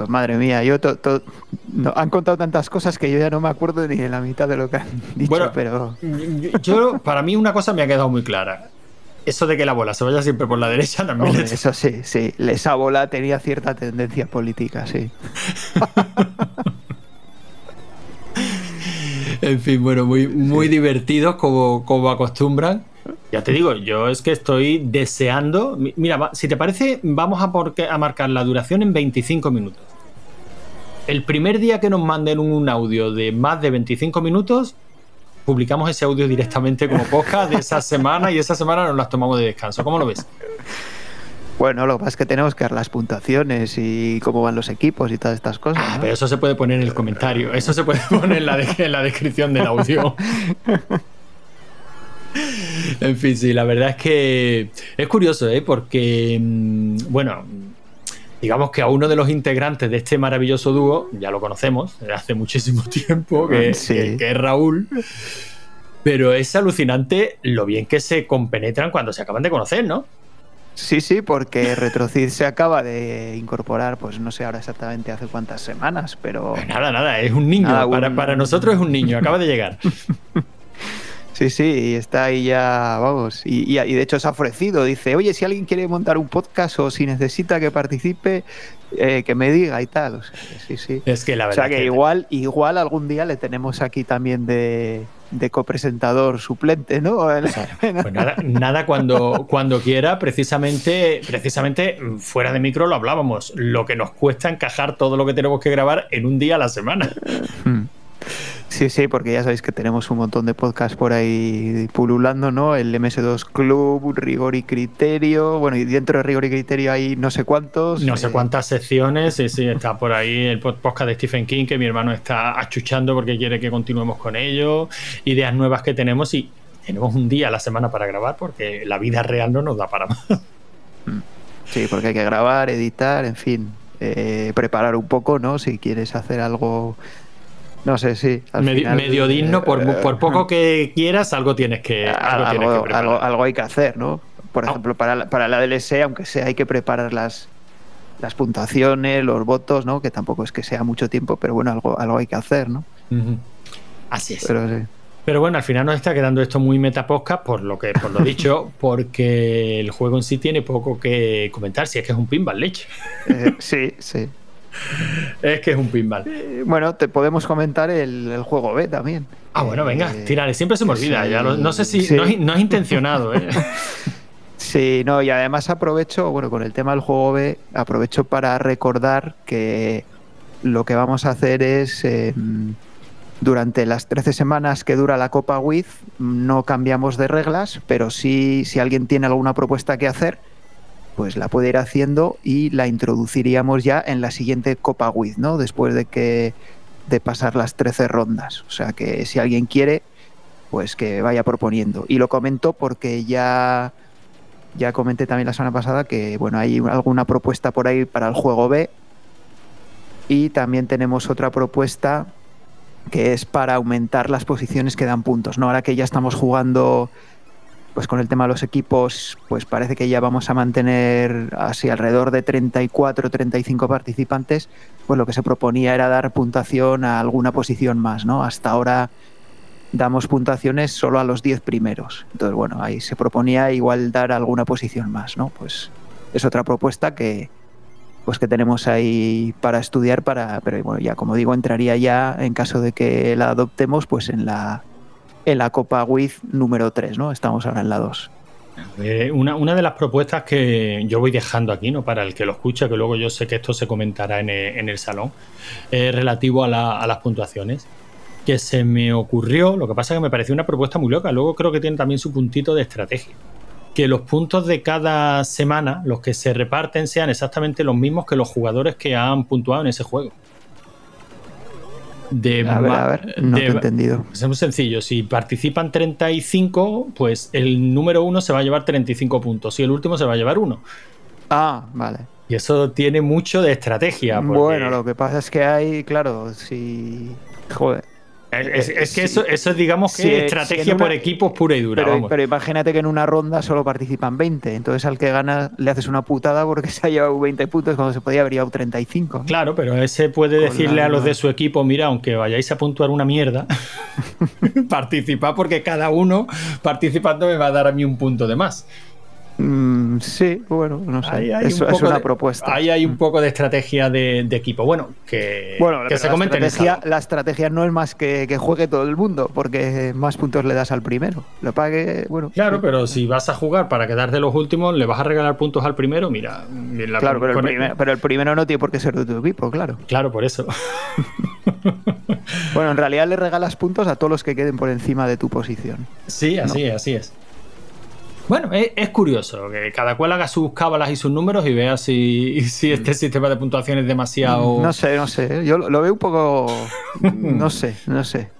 Pues madre mía, yo to- to- no, han contado tantas cosas que yo ya no me acuerdo ni de la mitad de lo que han dicho,
Bueno,
pero
Yo, para mí, una cosa me ha quedado muy clara. Eso de que la bola se vaya siempre por la derecha también
hombre,
es-
eso sí, sí, esa bola tenía cierta tendencia política, sí.
En fin, bueno, muy, muy divertidos como, como acostumbran. Ya te digo, yo es que estoy deseando. mi- Mira, si te parece, vamos a, por- a marcar la duración en 25 minutos. El primer día que nos manden un audio de más de 25 minutos, publicamos ese audio directamente como podcast de esa semana y esa semana nos las tomamos de descanso. ¿Cómo lo ves?
Bueno, lo que pasa es que tenemos que dar las puntuaciones y cómo van los equipos y todas estas cosas.
Ah, pero eso se puede poner en el comentario, eso se puede poner en la, de- en la descripción del audio. En fin, sí, la verdad es que es curioso, ¿eh? Porque, mm, bueno, digamos que a uno de los integrantes de este maravilloso dúo, ya lo conocemos de hace muchísimo tiempo, que,
Sí.
que- que es Raúl, pero es alucinante lo bien que se compenetran cuando se acaban de conocer, ¿no?
Sí, sí, porque Retrocid se acaba de incorporar, pues no sé ahora exactamente hace cuántas semanas, pero
Nada, nada, es un niño,
Nada,
para,
un-
para nosotros es un niño, acaba de llegar.
sí, sí, y está ahí ya, vamos, y, y- y de hecho se ha ofrecido, dice, oye, si alguien quiere montar un podcast o si necesita que participe, eh, que me diga y tal, o sea, sí, sí.
Es que la
O
verdad
sea que igual, igual algún día le tenemos aquí también de, de copresentador suplente, ¿no?
Pues nada, nada cuando, cuando quiera, precisamente, precisamente fuera de micro lo hablábamos, lo que nos cuesta encajar todo lo que tenemos que grabar en un día a la semana.
Mm. Sí, sí, porque ya sabéis que tenemos un montón de podcasts por ahí pululando, ¿no? El MS2 Club, Rigor y Criterio, bueno, y dentro de Rigor y Criterio hay no sé cuántos.
No sé
eh,
cuántas secciones, sí, sí, está por ahí el pod- podcast de Stephen King, que mi hermano está achuchando porque quiere que continuemos con ello, ideas nuevas que tenemos y tenemos un día a la semana para grabar porque la vida real no nos da para más.
Sí, porque hay que grabar, editar, en fin, eh, preparar un poco, ¿no? Si quieres hacer algo, no sé, sí. al
Medio,
final,
medio digno, por,
eh,
poco que quieras, algo tienes que, algo tienes que
algo, algo- hay que hacer, ¿no? Por
Ah.
ejemplo, para, la- para la DLC, aunque sea, hay que preparar las, las puntuaciones, los votos, ¿no? Que tampoco es que sea mucho tiempo, pero bueno, algo, algo hay que hacer, ¿no?
Así es.
Pero sí.
Pero bueno, al final nos está quedando esto muy metapodcast por lo que por lo dicho, porque el juego en sí tiene poco que comentar, si es que es un pinball, leche.
Eh, sí, sí.
Es que es un pinball.
Eh, Bueno, te podemos comentar el, el juego B también.
Ah, bueno, venga,
Eh,
tírale, siempre se me olvida.
sí,
ya lo- no sé si
sí.
no, es, no es intencionado, ¿eh?
Sí, no, y además aprovecho, bueno, con el tema del juego B, aprovecho para recordar que lo que vamos a hacer es, eh, durante las 13 semanas que dura la Copa WIZ, no cambiamos de reglas, pero sí, si alguien tiene alguna propuesta que hacer, pues la puede ir haciendo y la introduciríamos ya en la siguiente Copa WIZ, ¿no? Después de que de pasar las 13 rondas. O sea que si alguien quiere, pues que vaya proponiendo. Y lo comento porque ya ya comenté también la semana pasada que bueno, hay alguna propuesta por ahí para el juego B. Y también tenemos otra propuesta que es para aumentar las posiciones que dan puntos. ¿no? Ahora que ya estamos jugando pues con el tema de los equipos, pues parece que ya vamos a mantener así alrededor de 34 35 participantes, pues lo que se proponía era dar puntuación a alguna posición más, ¿no? Hasta ahora damos puntuaciones solo a los 10 primeros. Entonces, bueno, ahí se proponía igual dar alguna posición más, ¿no? Pues es otra propuesta que pues que tenemos ahí para estudiar para pero bueno, ya como digo, entraría ya en caso de que la adoptemos pues en la en la Copa WIZ número 3, ¿no? Estamos ahora en la 2.
Eh, una, de las propuestas que yo voy dejando aquí, ¿no? Para el que lo escucha, que luego yo sé que esto se comentará en el, salón, eh, relativo a, a las puntuaciones, que se me ocurrió, lo que pasa es que me pareció una propuesta muy loca, luego creo que tiene también su puntito de estrategia. Que los puntos de cada semana, los que se reparten, sean exactamente los mismos que los jugadores que han puntuado en ese juego. De
A ver, a ver, no
de-
te he entendido.
es muy sencillo. Si participan 35, pues el número uno se va a llevar 35 puntos y el último se va a llevar uno.
Ah, vale.
Y eso tiene mucho de estrategia. porque-
Bueno, lo que pasa es que hay, claro, si. Joder.
Es, que eso, eso es, digamos, que
Sí,
estrategia
sí, en una-
por equipos pura y dura.
Pero,
vamos.
pero imagínate que en una ronda solo participan 20. Entonces al que gana le haces una putada porque se ha llevado 20 puntos cuando se podía haber llevado 35. ¿no?
Claro, pero ese puede
Con
decirle
la-
a los de su equipo, mira, aunque vayáis a puntuar una mierda, participad porque cada uno participando me va a dar a mí un punto de más.
Mm, sí, bueno, no sé.
Ahí hay
Eso
un
es
poco
una
de-
propuesta.
Ahí hay un poco de estrategia de, de equipo. Bueno, que,
Bueno,
que se
la,
comente en el
estrategia, la estrategia no es más que, que juegue todo el mundo, porque más puntos le das al primero. Lo pague, bueno.
Claro,
sí.
pero si vas a jugar para quedar de los últimos, le vas a regalar puntos al primero, mira. la-
Claro, pero el, primero, pero el primero no tiene por qué ser de tu equipo, claro.
Claro, por eso.
Bueno, en realidad le regalas puntos a todos los que queden por encima de tu posición.
Sí, así es, así es. Bueno, es, es curioso que cada cual haga sus cábalas y sus números y vea si, si este sistema de puntuación es demasiado.
No sé, no sé. Yo lo, lo veo un poco. No sé, no sé.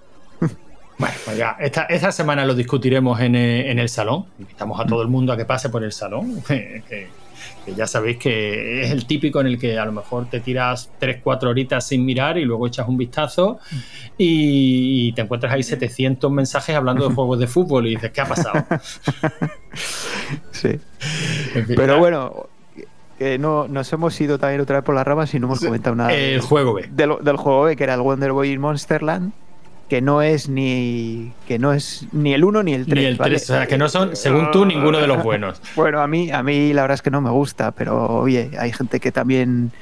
Bueno, pues ya, esta, esta semana lo discutiremos en, eh, en el salón. Invitamos a todo el mundo a que pase por el salón. que, ya sabéis que es el típico en el que a lo mejor te tiras 3-4 horitas sin mirar y luego echas un vistazo y, y te encuentras ahí 700 mensajes hablando de juegos de fútbol y dices, ¿qué ha pasado?
Sí.
En fin,
Pero bueno, que no, nos hemos ido también otra vez por las ramas y no hemos comentado nada
El juego B.
del, del juego B, que era el Wonder Boy in Monsterland, que no es ni que no es ni el 1 ni el 3.
Ni el 3, o sea, que no son, según tú, ninguno de los buenos.
Bueno, a mí, a mí la verdad es que no me gusta, pero oye, hay gente que también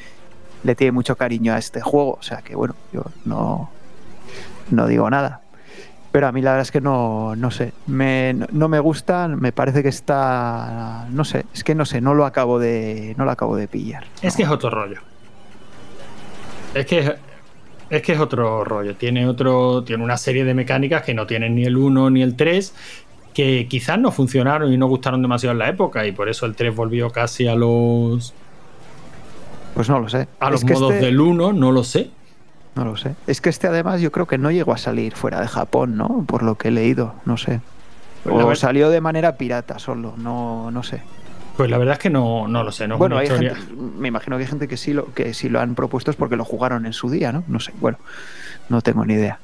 le tiene mucho cariño a este juego, o sea que bueno, yo no, no digo nada. Pero a mí la verdad es que no, no sé, me, no, me gusta, me parece que está, no sé, es que no sé, no lo acabo de, no lo acabo de pillar.
Es que es otro rollo. Es que es, que es otro rollo. Tiene otro. Tiene una serie de mecánicas que no tienen ni el 1 ni el 3. Que quizás no funcionaron y no gustaron demasiado en la época. Y por eso el 3 volvió casi a los.
Pues no lo sé.
a los
Es que
modos
este-
del 1, no lo sé.
No lo sé. Es que este además yo creo que no llegó a salir fuera de Japón, ¿no? Por lo que he leído, no sé.
Pues
O salió de manera pirata solo, no, no sé.
Pues la verdad es que no, no lo sé. No
bueno, hay gente, me imagino que hay gente que sí lo que sí lo han propuesto es porque lo jugaron en su día, ¿no? No sé, bueno, no tengo ni idea.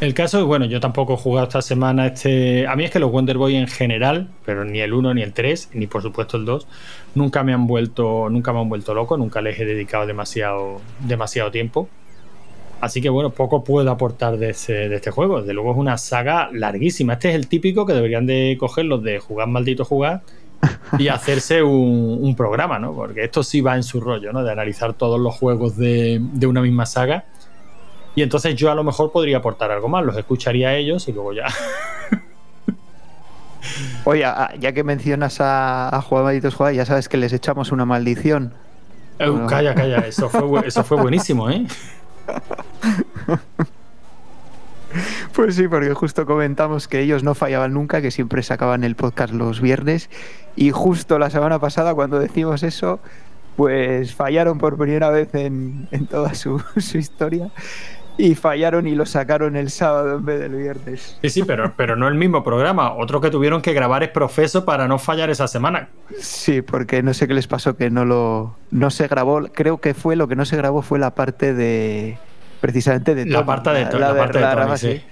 El caso es, bueno, yo tampoco he jugado esta semana este... A mí es que los Wonder Boy en general, pero ni el 1 ni el 3, ni por supuesto el 2, nunca me han vuelto, nunca me han vuelto loco, nunca les he dedicado demasiado, demasiado tiempo. Así que bueno, poco puedo aportar de, ese- de este juego. Desde luego es una saga larguísima. Este es el típico que deberían de coger los de jugar maldito jugar y hacerse un, un programa, ¿no? Porque esto sí va en su rollo, ¿no? De analizar todos los juegos de, de una misma saga. Y entonces yo a lo mejor podría aportar algo más, los escucharía a ellos y luego ya.
Oye, ya que mencionas a, a Juan Malditos ya sabes que les echamos una maldición.
Eh,
Bueno.
calla, calla, eso fue, eso fue buenísimo, ¿eh?
Pues sí, porque justo comentamos que ellos no fallaban nunca, que siempre sacaban el podcast los viernes. Y justo la semana pasada, cuando decimos eso, pues fallaron por primera vez en, en toda su, su historia. Y fallaron y lo sacaron el sábado en vez del viernes.
Sí, sí, pero, pero no el mismo programa. Otro que tuvieron que grabar es Profeso para no fallar esa semana.
Sí, porque no sé qué les pasó que no lo no se grabó. Creo que fue lo que no se grabó fue la parte de precisamente de
La parte de Tony, la parte de Tony,
graba
sí.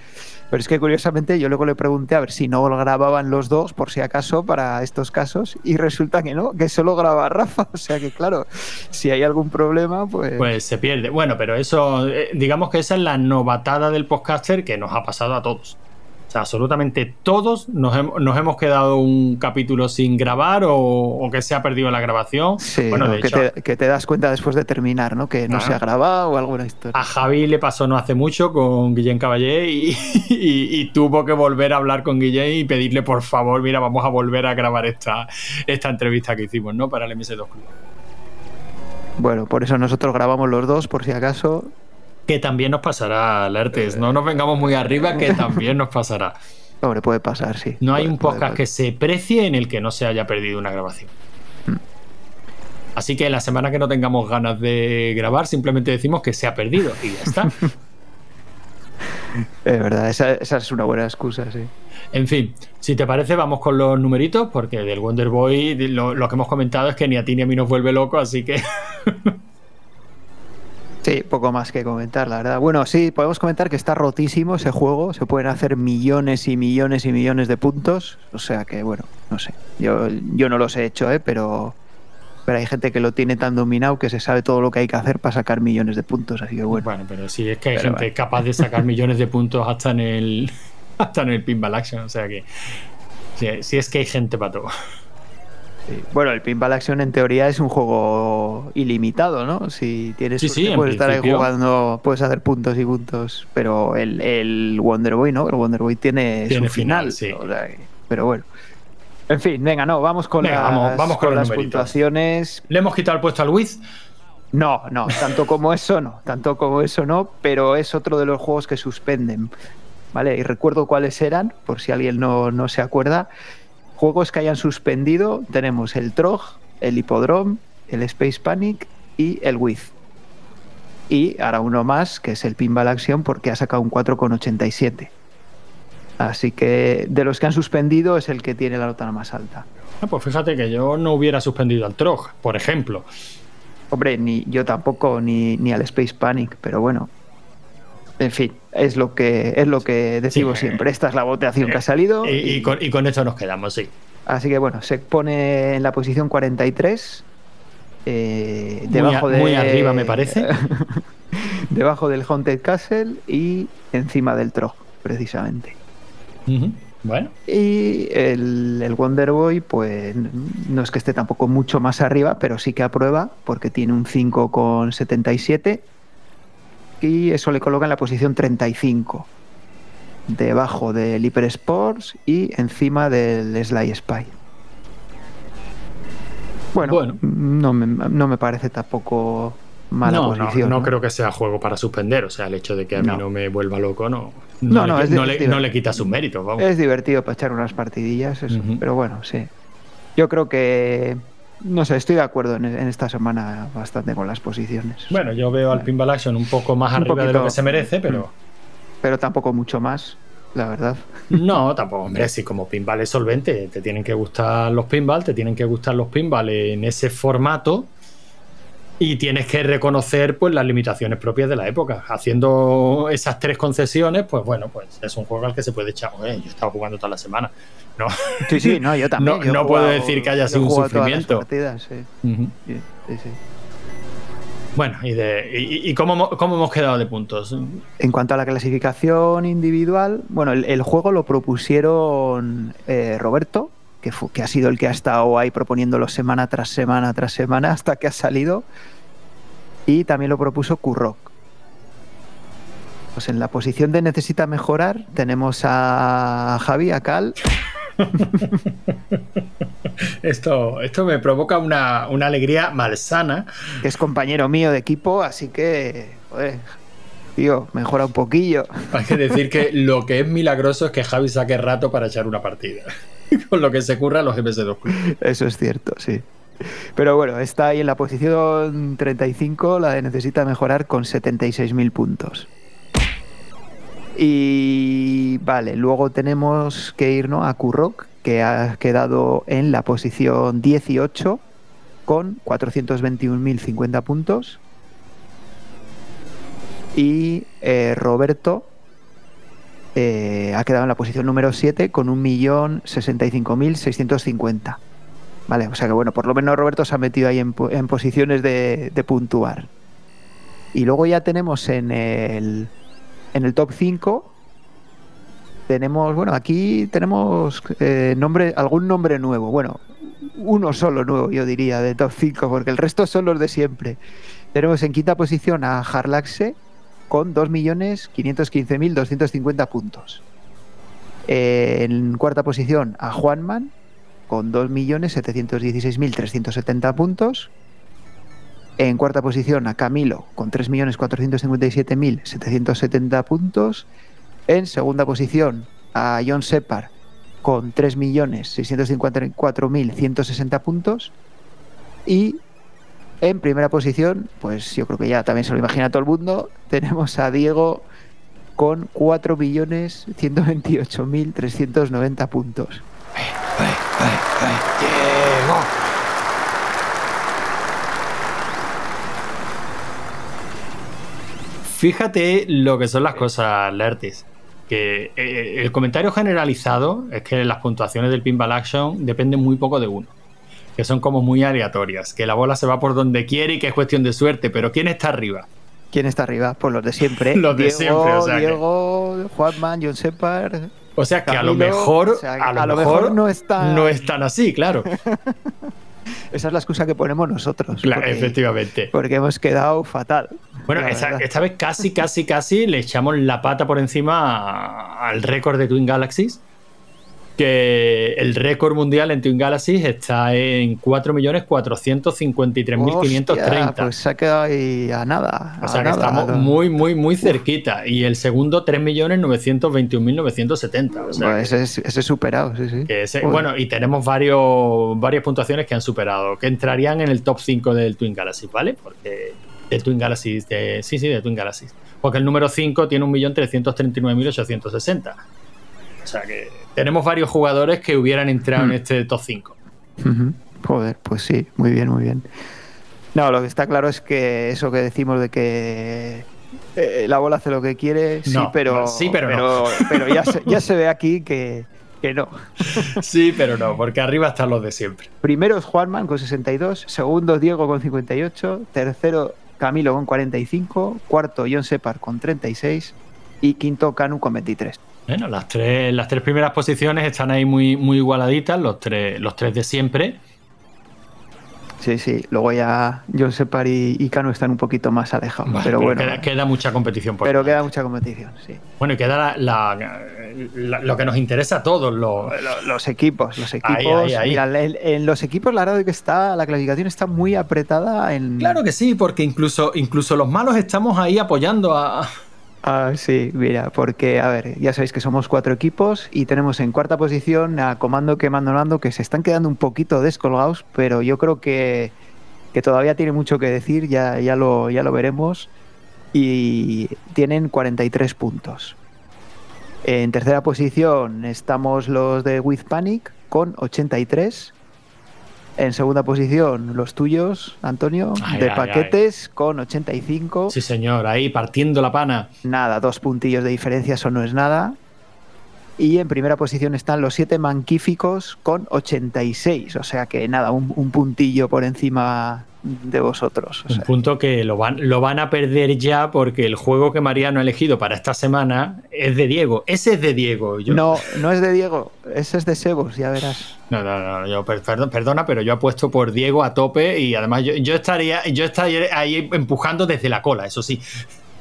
Pero es que curiosamente yo luego le pregunté a ver si no lo grababan los dos por si acaso para estos casos y resulta que no, que solo graba Rafa. O sea que claro, si hay algún problema, pues,
Pues se pierde. Bueno, pero eso, eh, digamos que esa es la novatada del podcaster que nos ha pasado a todos. O sea, absolutamente todos nos, hem- nos hemos quedado un capítulo sin grabar o, o que se ha perdido la grabación.
sí,
bueno, de
que,
hecho,
te, que te das cuenta después de terminar, ¿no? Que no se ha grabado o alguna historia.
a Javi le pasó no hace mucho con Guillén Caballé y, y- y tuvo que volver a hablar con Guillén y pedirle por favor, mira, vamos a volver a grabar esta, esta entrevista que hicimos, ¿no? Para el MS2 Club.
Bueno, por eso nosotros grabamos los dos por si acaso.
Que también nos pasará, alertes. No nos vengamos muy arriba, que también nos pasará.
Hombre, puede pasar, sí.
No hay un
puede
podcast que se precie en el que no se haya perdido una grabación. Así que la semana que no tengamos ganas de grabar, simplemente decimos que se ha perdido y ya está.
Es verdad, esa, esa es una buena excusa, sí.
En fin, si te parece, vamos con los numeritos, porque del Wonder Boy lo, lo que hemos comentado es que ni a ti ni a mí nos vuelve loco, así que
Sí, poco más que comentar, la verdad. Bueno, sí, podemos comentar que está rotísimo ese juego. Se pueden hacer millones y millones y millones de puntos. O sea que, bueno, no sé. Yo, yo no los he hecho, ¿eh? pero, pero hay gente que lo tiene tan dominado que se sabe todo lo que hay que hacer para sacar millones de puntos. Así que, bueno.
Bueno, pero sí, es que hay
Pero
gente
bueno.
capaz de sacar millones de puntos hasta en el hasta en el pinball action, o sea que sí es que hay gente para todo.
Sí. Bueno, el Pinball Action en teoría es un juego ilimitado, ¿no? Si tienes
Sí,
suerte,
sí,
puedes estar ahí jugando, puedes hacer puntos y puntos. Pero el, el Wonder Boy, ¿no? El Wonder Boy tiene,
Tiene
su final.
final, sí.
o sea pero bueno. En fin, venga, no, vamos con
Venga,
las,
vamos- vamos con
las puntuaciones.
Le hemos quitado el puesto al Wiz.
No, no, tanto como eso no, tanto como eso no, pero es otro de los juegos que suspenden. ¿Vale? Y recuerdo cuáles eran, por si alguien no, no se acuerda. Juegos que hayan suspendido, tenemos el Trog, el Hippodrome, el Space Panic y el Wiz. Y ahora uno más, que es el Pinball Action, porque ha sacado un 4,87. Así que de los que han suspendido es el que tiene la nota más alta.
Ah, pues fíjate que yo no hubiera suspendido al Trog, por ejemplo.
Hombre, ni yo tampoco, ni, ni al Space Panic, pero bueno. En fin, es lo que es lo que decimos
Sí.
siempre. Esta es la votación que ha salido.
Y, y con, y con esto nos quedamos, sí.
Así que bueno, se pone en la posición 43. eh,
Muy
debajo de,
muy arriba, me parece.
debajo del Haunted Castle y encima del Trog, precisamente.
Bueno,
Y el, el Wonder Boy, pues no es que esté tampoco mucho más arriba, pero sí que aprueba porque tiene un 5,77 y eso le coloca en la posición 35, debajo del Hyper Sports y encima del Sly Spy. Bueno,
Bueno.
No, me, no me parece tampoco mala
no, no,
posición.
no
¿no?
creo que sea juego para suspender. O sea, el hecho de que a mí
No.
me vuelva loco no,
No,
le,
es
le, no le quita sus méritos. Vamos.
Es divertido para echar unas partidillas, eso. Pero bueno, sí. Yo creo que, no sé, estoy de acuerdo en, en esta semana bastante con las posiciones.
Bueno, yo veo al Pinball Action un poco más
Un
arriba de lo que se merece, pero
Pero tampoco mucho más, la verdad.
no, tampoco, hombre, si como pinball es solvente, te tienen que gustar los pinball, te tienen que gustar los pinball en ese formato y tienes que reconocer pues las limitaciones propias de la época. Haciendo esas tres concesiones, pues bueno, pues es un juego al que se puede echar. Oye, yo he estado jugando toda la semana. No,
Sí, sí, no, yo también.
No-
yo
no puedo decir que haya sido un sufrimiento.
partidas, sí, sí, sí, sí.
Bueno, ¿y, de, y, y cómo, cómo hemos quedado de puntos?
En cuanto a la clasificación individual, bueno, el, el juego lo propusieron eh, Roberto, que, fu- que ha sido el que ha estado ahí proponiéndolo semana tras semana tras semana hasta que ha salido. Y también lo propuso Kurrock. Pues en la posición de necesita mejorar tenemos a Javi, a Cal.
Esto, esto me provoca una, una alegría malsana.
es compañero mío de equipo, así que, joder, tío, mejora un poquillo.
Hay que decir que lo que es milagroso es que Javi saque rato para echar una partida. Con lo que se curra los MS2 Club.
Eso es cierto, sí. Pero bueno, está ahí en la posición 35, la de necesita mejorar con 76.000 puntos. Y vale, luego tenemos que irnos a Kurrock, que ha quedado en la posición 18 con 421.050 puntos. Y eh, Roberto eh, ha quedado en la posición número 7 con 1.065.650. Vale, o sea que bueno, por lo menos Roberto se ha metido ahí en, po- en posiciones de, de puntuar. Y luego ya tenemos en el, en el top 5, tenemos, bueno, aquí tenemos eh, nombre, algún nombre nuevo. Bueno, uno solo nuevo, yo diría, de top 5, porque el resto son los de siempre. Tenemos en quinta posición a Harlaxe con 2.515.250 puntos. En cuarta posición a Juanman con 2.716.370 puntos. En cuarta posición a Camilo con 3.457.770 puntos. En segunda posición a John Separ con 3.654.160 puntos. Y en primera posición, pues yo creo que ya también se lo imagina todo el mundo, tenemos a Diego con 4.128.390 puntos.
Fíjate lo que son las cosas, Lertis. Que eh, el comentario generalizado es que las puntuaciones del Pinball Action dependen muy poco de uno. Que son como muy aleatorias. Que la bola se va por donde quiere y que es cuestión de suerte. Pero ¿quién está arriba?
¿Quién está arriba? Pues los de siempre.
Los de
Diego,
siempre, o sea que-
Diego, Juanman, John Separ.
O sea que a lo mejor,
o sea,
a lo mejor,
no está.
no es tan así, claro.
Esa es la excusa que ponemos nosotros.
Claro,
porque-
efectivamente.
Porque hemos quedado fatal.
Bueno, esta, vez casi, casi, casi le echamos la pata por encima al récord de Twin Galaxies. Que el récord mundial en Twin Galaxies está en 4.453.530.
Hostia, Pues se ha quedado ahí a nada.
o sea que
nada,
estamos muy, muy, muy cerquita. Y el segundo, 3.921.970. O sea,
Pues ese, es- ese es superado, sí, sí.
ese- bueno, y tenemos varios, varias puntuaciones que han superado, que entrarían en el top 5 del Twin Galaxies, ¿vale? Porque del Twin Galaxies, de, sí, sí, de Twin Galaxies. Porque el número 5 tiene 1.339.860. O sea que tenemos varios jugadores que hubieran entrado
Hmm.
en este top 5.
Ujú. Joder, pues sí, muy bien, muy bien. No, lo que está claro es que eso que decimos de que eh, la bola hace lo que quiere, sí, pero,
sí, pero no.
pero, pero ya, se, ya se ve aquí que, que no.
Sí, pero no, porque arriba están los de siempre.
Primero es Juanman con 62, segundo Diego con 58, tercero Camilo con 45, cuarto John Separ con 36 y quinto Canu con 23.
Bueno, las tres, las tres primeras posiciones están ahí muy, muy igualaditas, los tres, los tres de siempre.
Sí, sí, luego ya John Separ y, y Canu están un poquito más alejados,
Vale,
pero bueno.
queda, queda mucha competición por
pero queda mucha competición, sí.
Bueno, y queda la- la- la- lo que nos interesa a todos, lo-
Lo- Los equipos, los equipos.
Ahí, ahí, ahí.
mira, en, en los equipos, la verdad es que está, la clasificación está muy apretada en.
Claro que sí, porque incluso, incluso los malos estamos ahí apoyando a.
Ah, sí, mira, porque, a ver, ya sabéis que somos cuatro equipos y tenemos en cuarta posición a Comando que Nando que se están quedando un poquito descolgados, pero yo creo que, que todavía tiene mucho que decir, ya, ya, lo, ya lo veremos. Y tienen 43 puntos. En tercera posición estamos los de With Panic con 83. En segunda posición los tuyos, Antonio,
Ay,
de
ay,
paquetes con 85.
Sí, señor, ahí partiendo la pana.
Nada, dos puntillos de diferencia, eso no es nada. Y en primera posición están los siete manquíficos con 86. O sea que nada, un, un puntillo por encima de vosotros. O
Un punto que lo van, lo van a perder ya porque el juego que Mariano ha elegido para esta semana es de Diego. Ese es de Diego. Yo,
No, no es de Diego, ese es de Sebos, ya verás.
no, no, no, yo, perdón- perdona, pero yo apuesto por Diego a tope y además yo, yo estaría, yo estaría ahí empujando desde la cola, eso sí.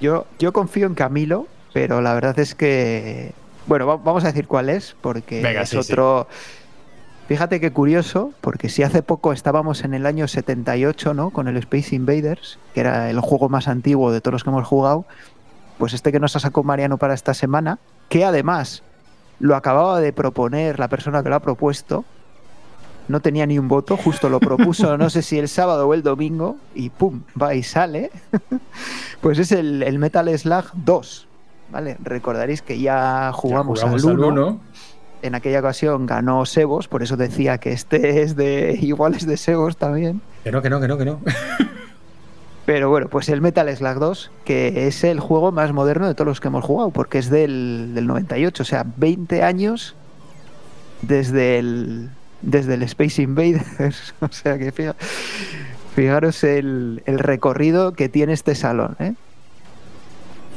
Yo, yo confío en Camilo, pero la verdad es que. Bueno, va- vamos a decir cuál es, porque
Venga,
es
sí, sí.
Fíjate qué curioso, porque si hace poco estábamos en el año 78, ¿no? Con el Space Invaders, que era el juego más antiguo de todos los que hemos jugado, pues este que nos ha sacado Mariano para esta semana, que además lo acababa de proponer la persona que lo ha propuesto, no tenía ni un voto, justo lo propuso, no sé si el sábado o el domingo, y pum, va y sale. Pues es el, el Metal Slug 2. ¿Vale? Recordaréis que ya jugamos,
Ya jugamos
al
al
1. En aquella ocasión ganó Sebos, por eso decía que este es de igual es de Sebos también.
Que no, que no, que no, que no.
Pero bueno, pues el Metal Slug 2, que es el juego más moderno de todos los que hemos jugado, porque es del, del 98, o sea, 20 años desde el, desde el Space Invaders. O sea que fija- fijaros el, el recorrido que tiene este salón, ¿eh?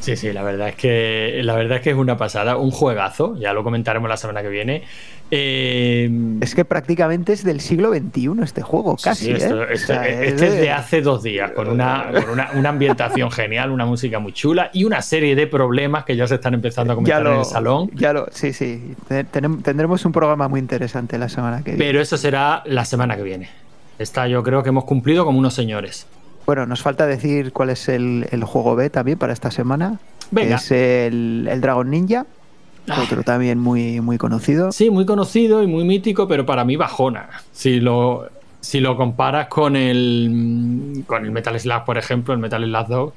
Sí, sí, la verdad es que la verdad es que es una pasada, un juegazo, ya lo comentaremos la semana que viene. Eh,
Es que prácticamente es del siglo XXI este juego, casi.
sí, esto-
¿eh? O
esto-
sea,
este es
de-
de hace dos días, con una, con una, una ambientación genial, una música muy chula y una serie de problemas que ya se están empezando a comentar en el salón.
Ya lo, sí, sí. Tendremos un programa muy interesante la semana que viene.
Pero eso será la semana que viene. Esta yo creo que hemos cumplido como unos señores.
Bueno, nos falta decir cuál es el, el juego B también para esta semana.
Venga.
Es el, el Dragon Ninja,
Ah.
otro también muy, muy conocido.
Sí, muy conocido y muy mítico, pero para mí bajona. Si lo, si lo comparas con el, con el Metal Slug, por ejemplo, el Metal Slug 2.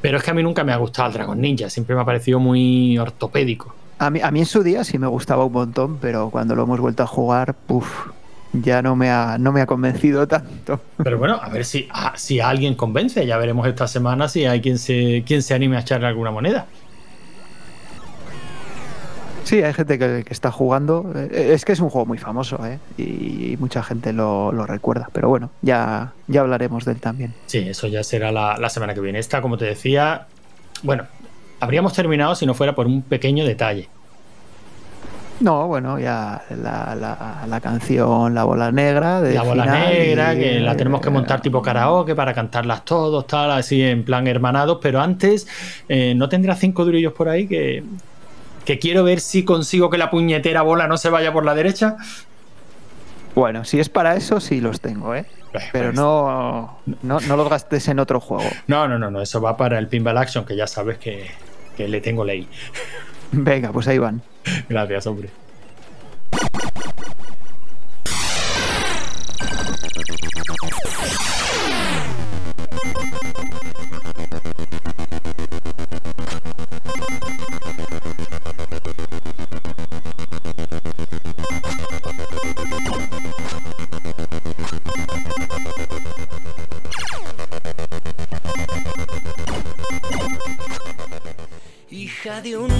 Pero es que a mí nunca me ha gustado el Dragon Ninja, siempre me ha parecido muy ortopédico.
A mí, a mí en su día sí me gustaba un montón, pero cuando lo hemos vuelto a jugar, puf, ya no me ha, no me ha convencido tanto.
Pero bueno, a ver si, a, si alguien convence. Ya veremos esta semana si hay quien se, quien se anime a echarle alguna moneda.
Sí, hay gente que, que está jugando. Eh, Es que es un juego muy famoso, ¿eh? Y mucha gente lo, lo recuerda. Pero bueno, ya, ya hablaremos de él también.
Sí, eso ya será la, la semana que viene. Esta, como te decía, bueno, habríamos terminado si no fuera por un pequeño detalle.
No, bueno, ya la, la- la canción La Bola Negra. De
la bola
final
negra,
y-
que la tenemos que montar tipo karaoke para cantarlas todos, tal, así en plan hermanados. Pero antes, eh, ¿no tendrá cinco durillos por ahí que, que quiero ver si consigo que la puñetera bola no se vaya por la derecha?
Bueno, si es para eso, sí los tengo, ¿eh? Pero no, no, no los gastes en otro juego.
No, no, no, no, eso va para el Pinball Action, que ya sabes que, que le tengo ley.
Venga, pues ahí van.
Gracias, hombre.
Hija de un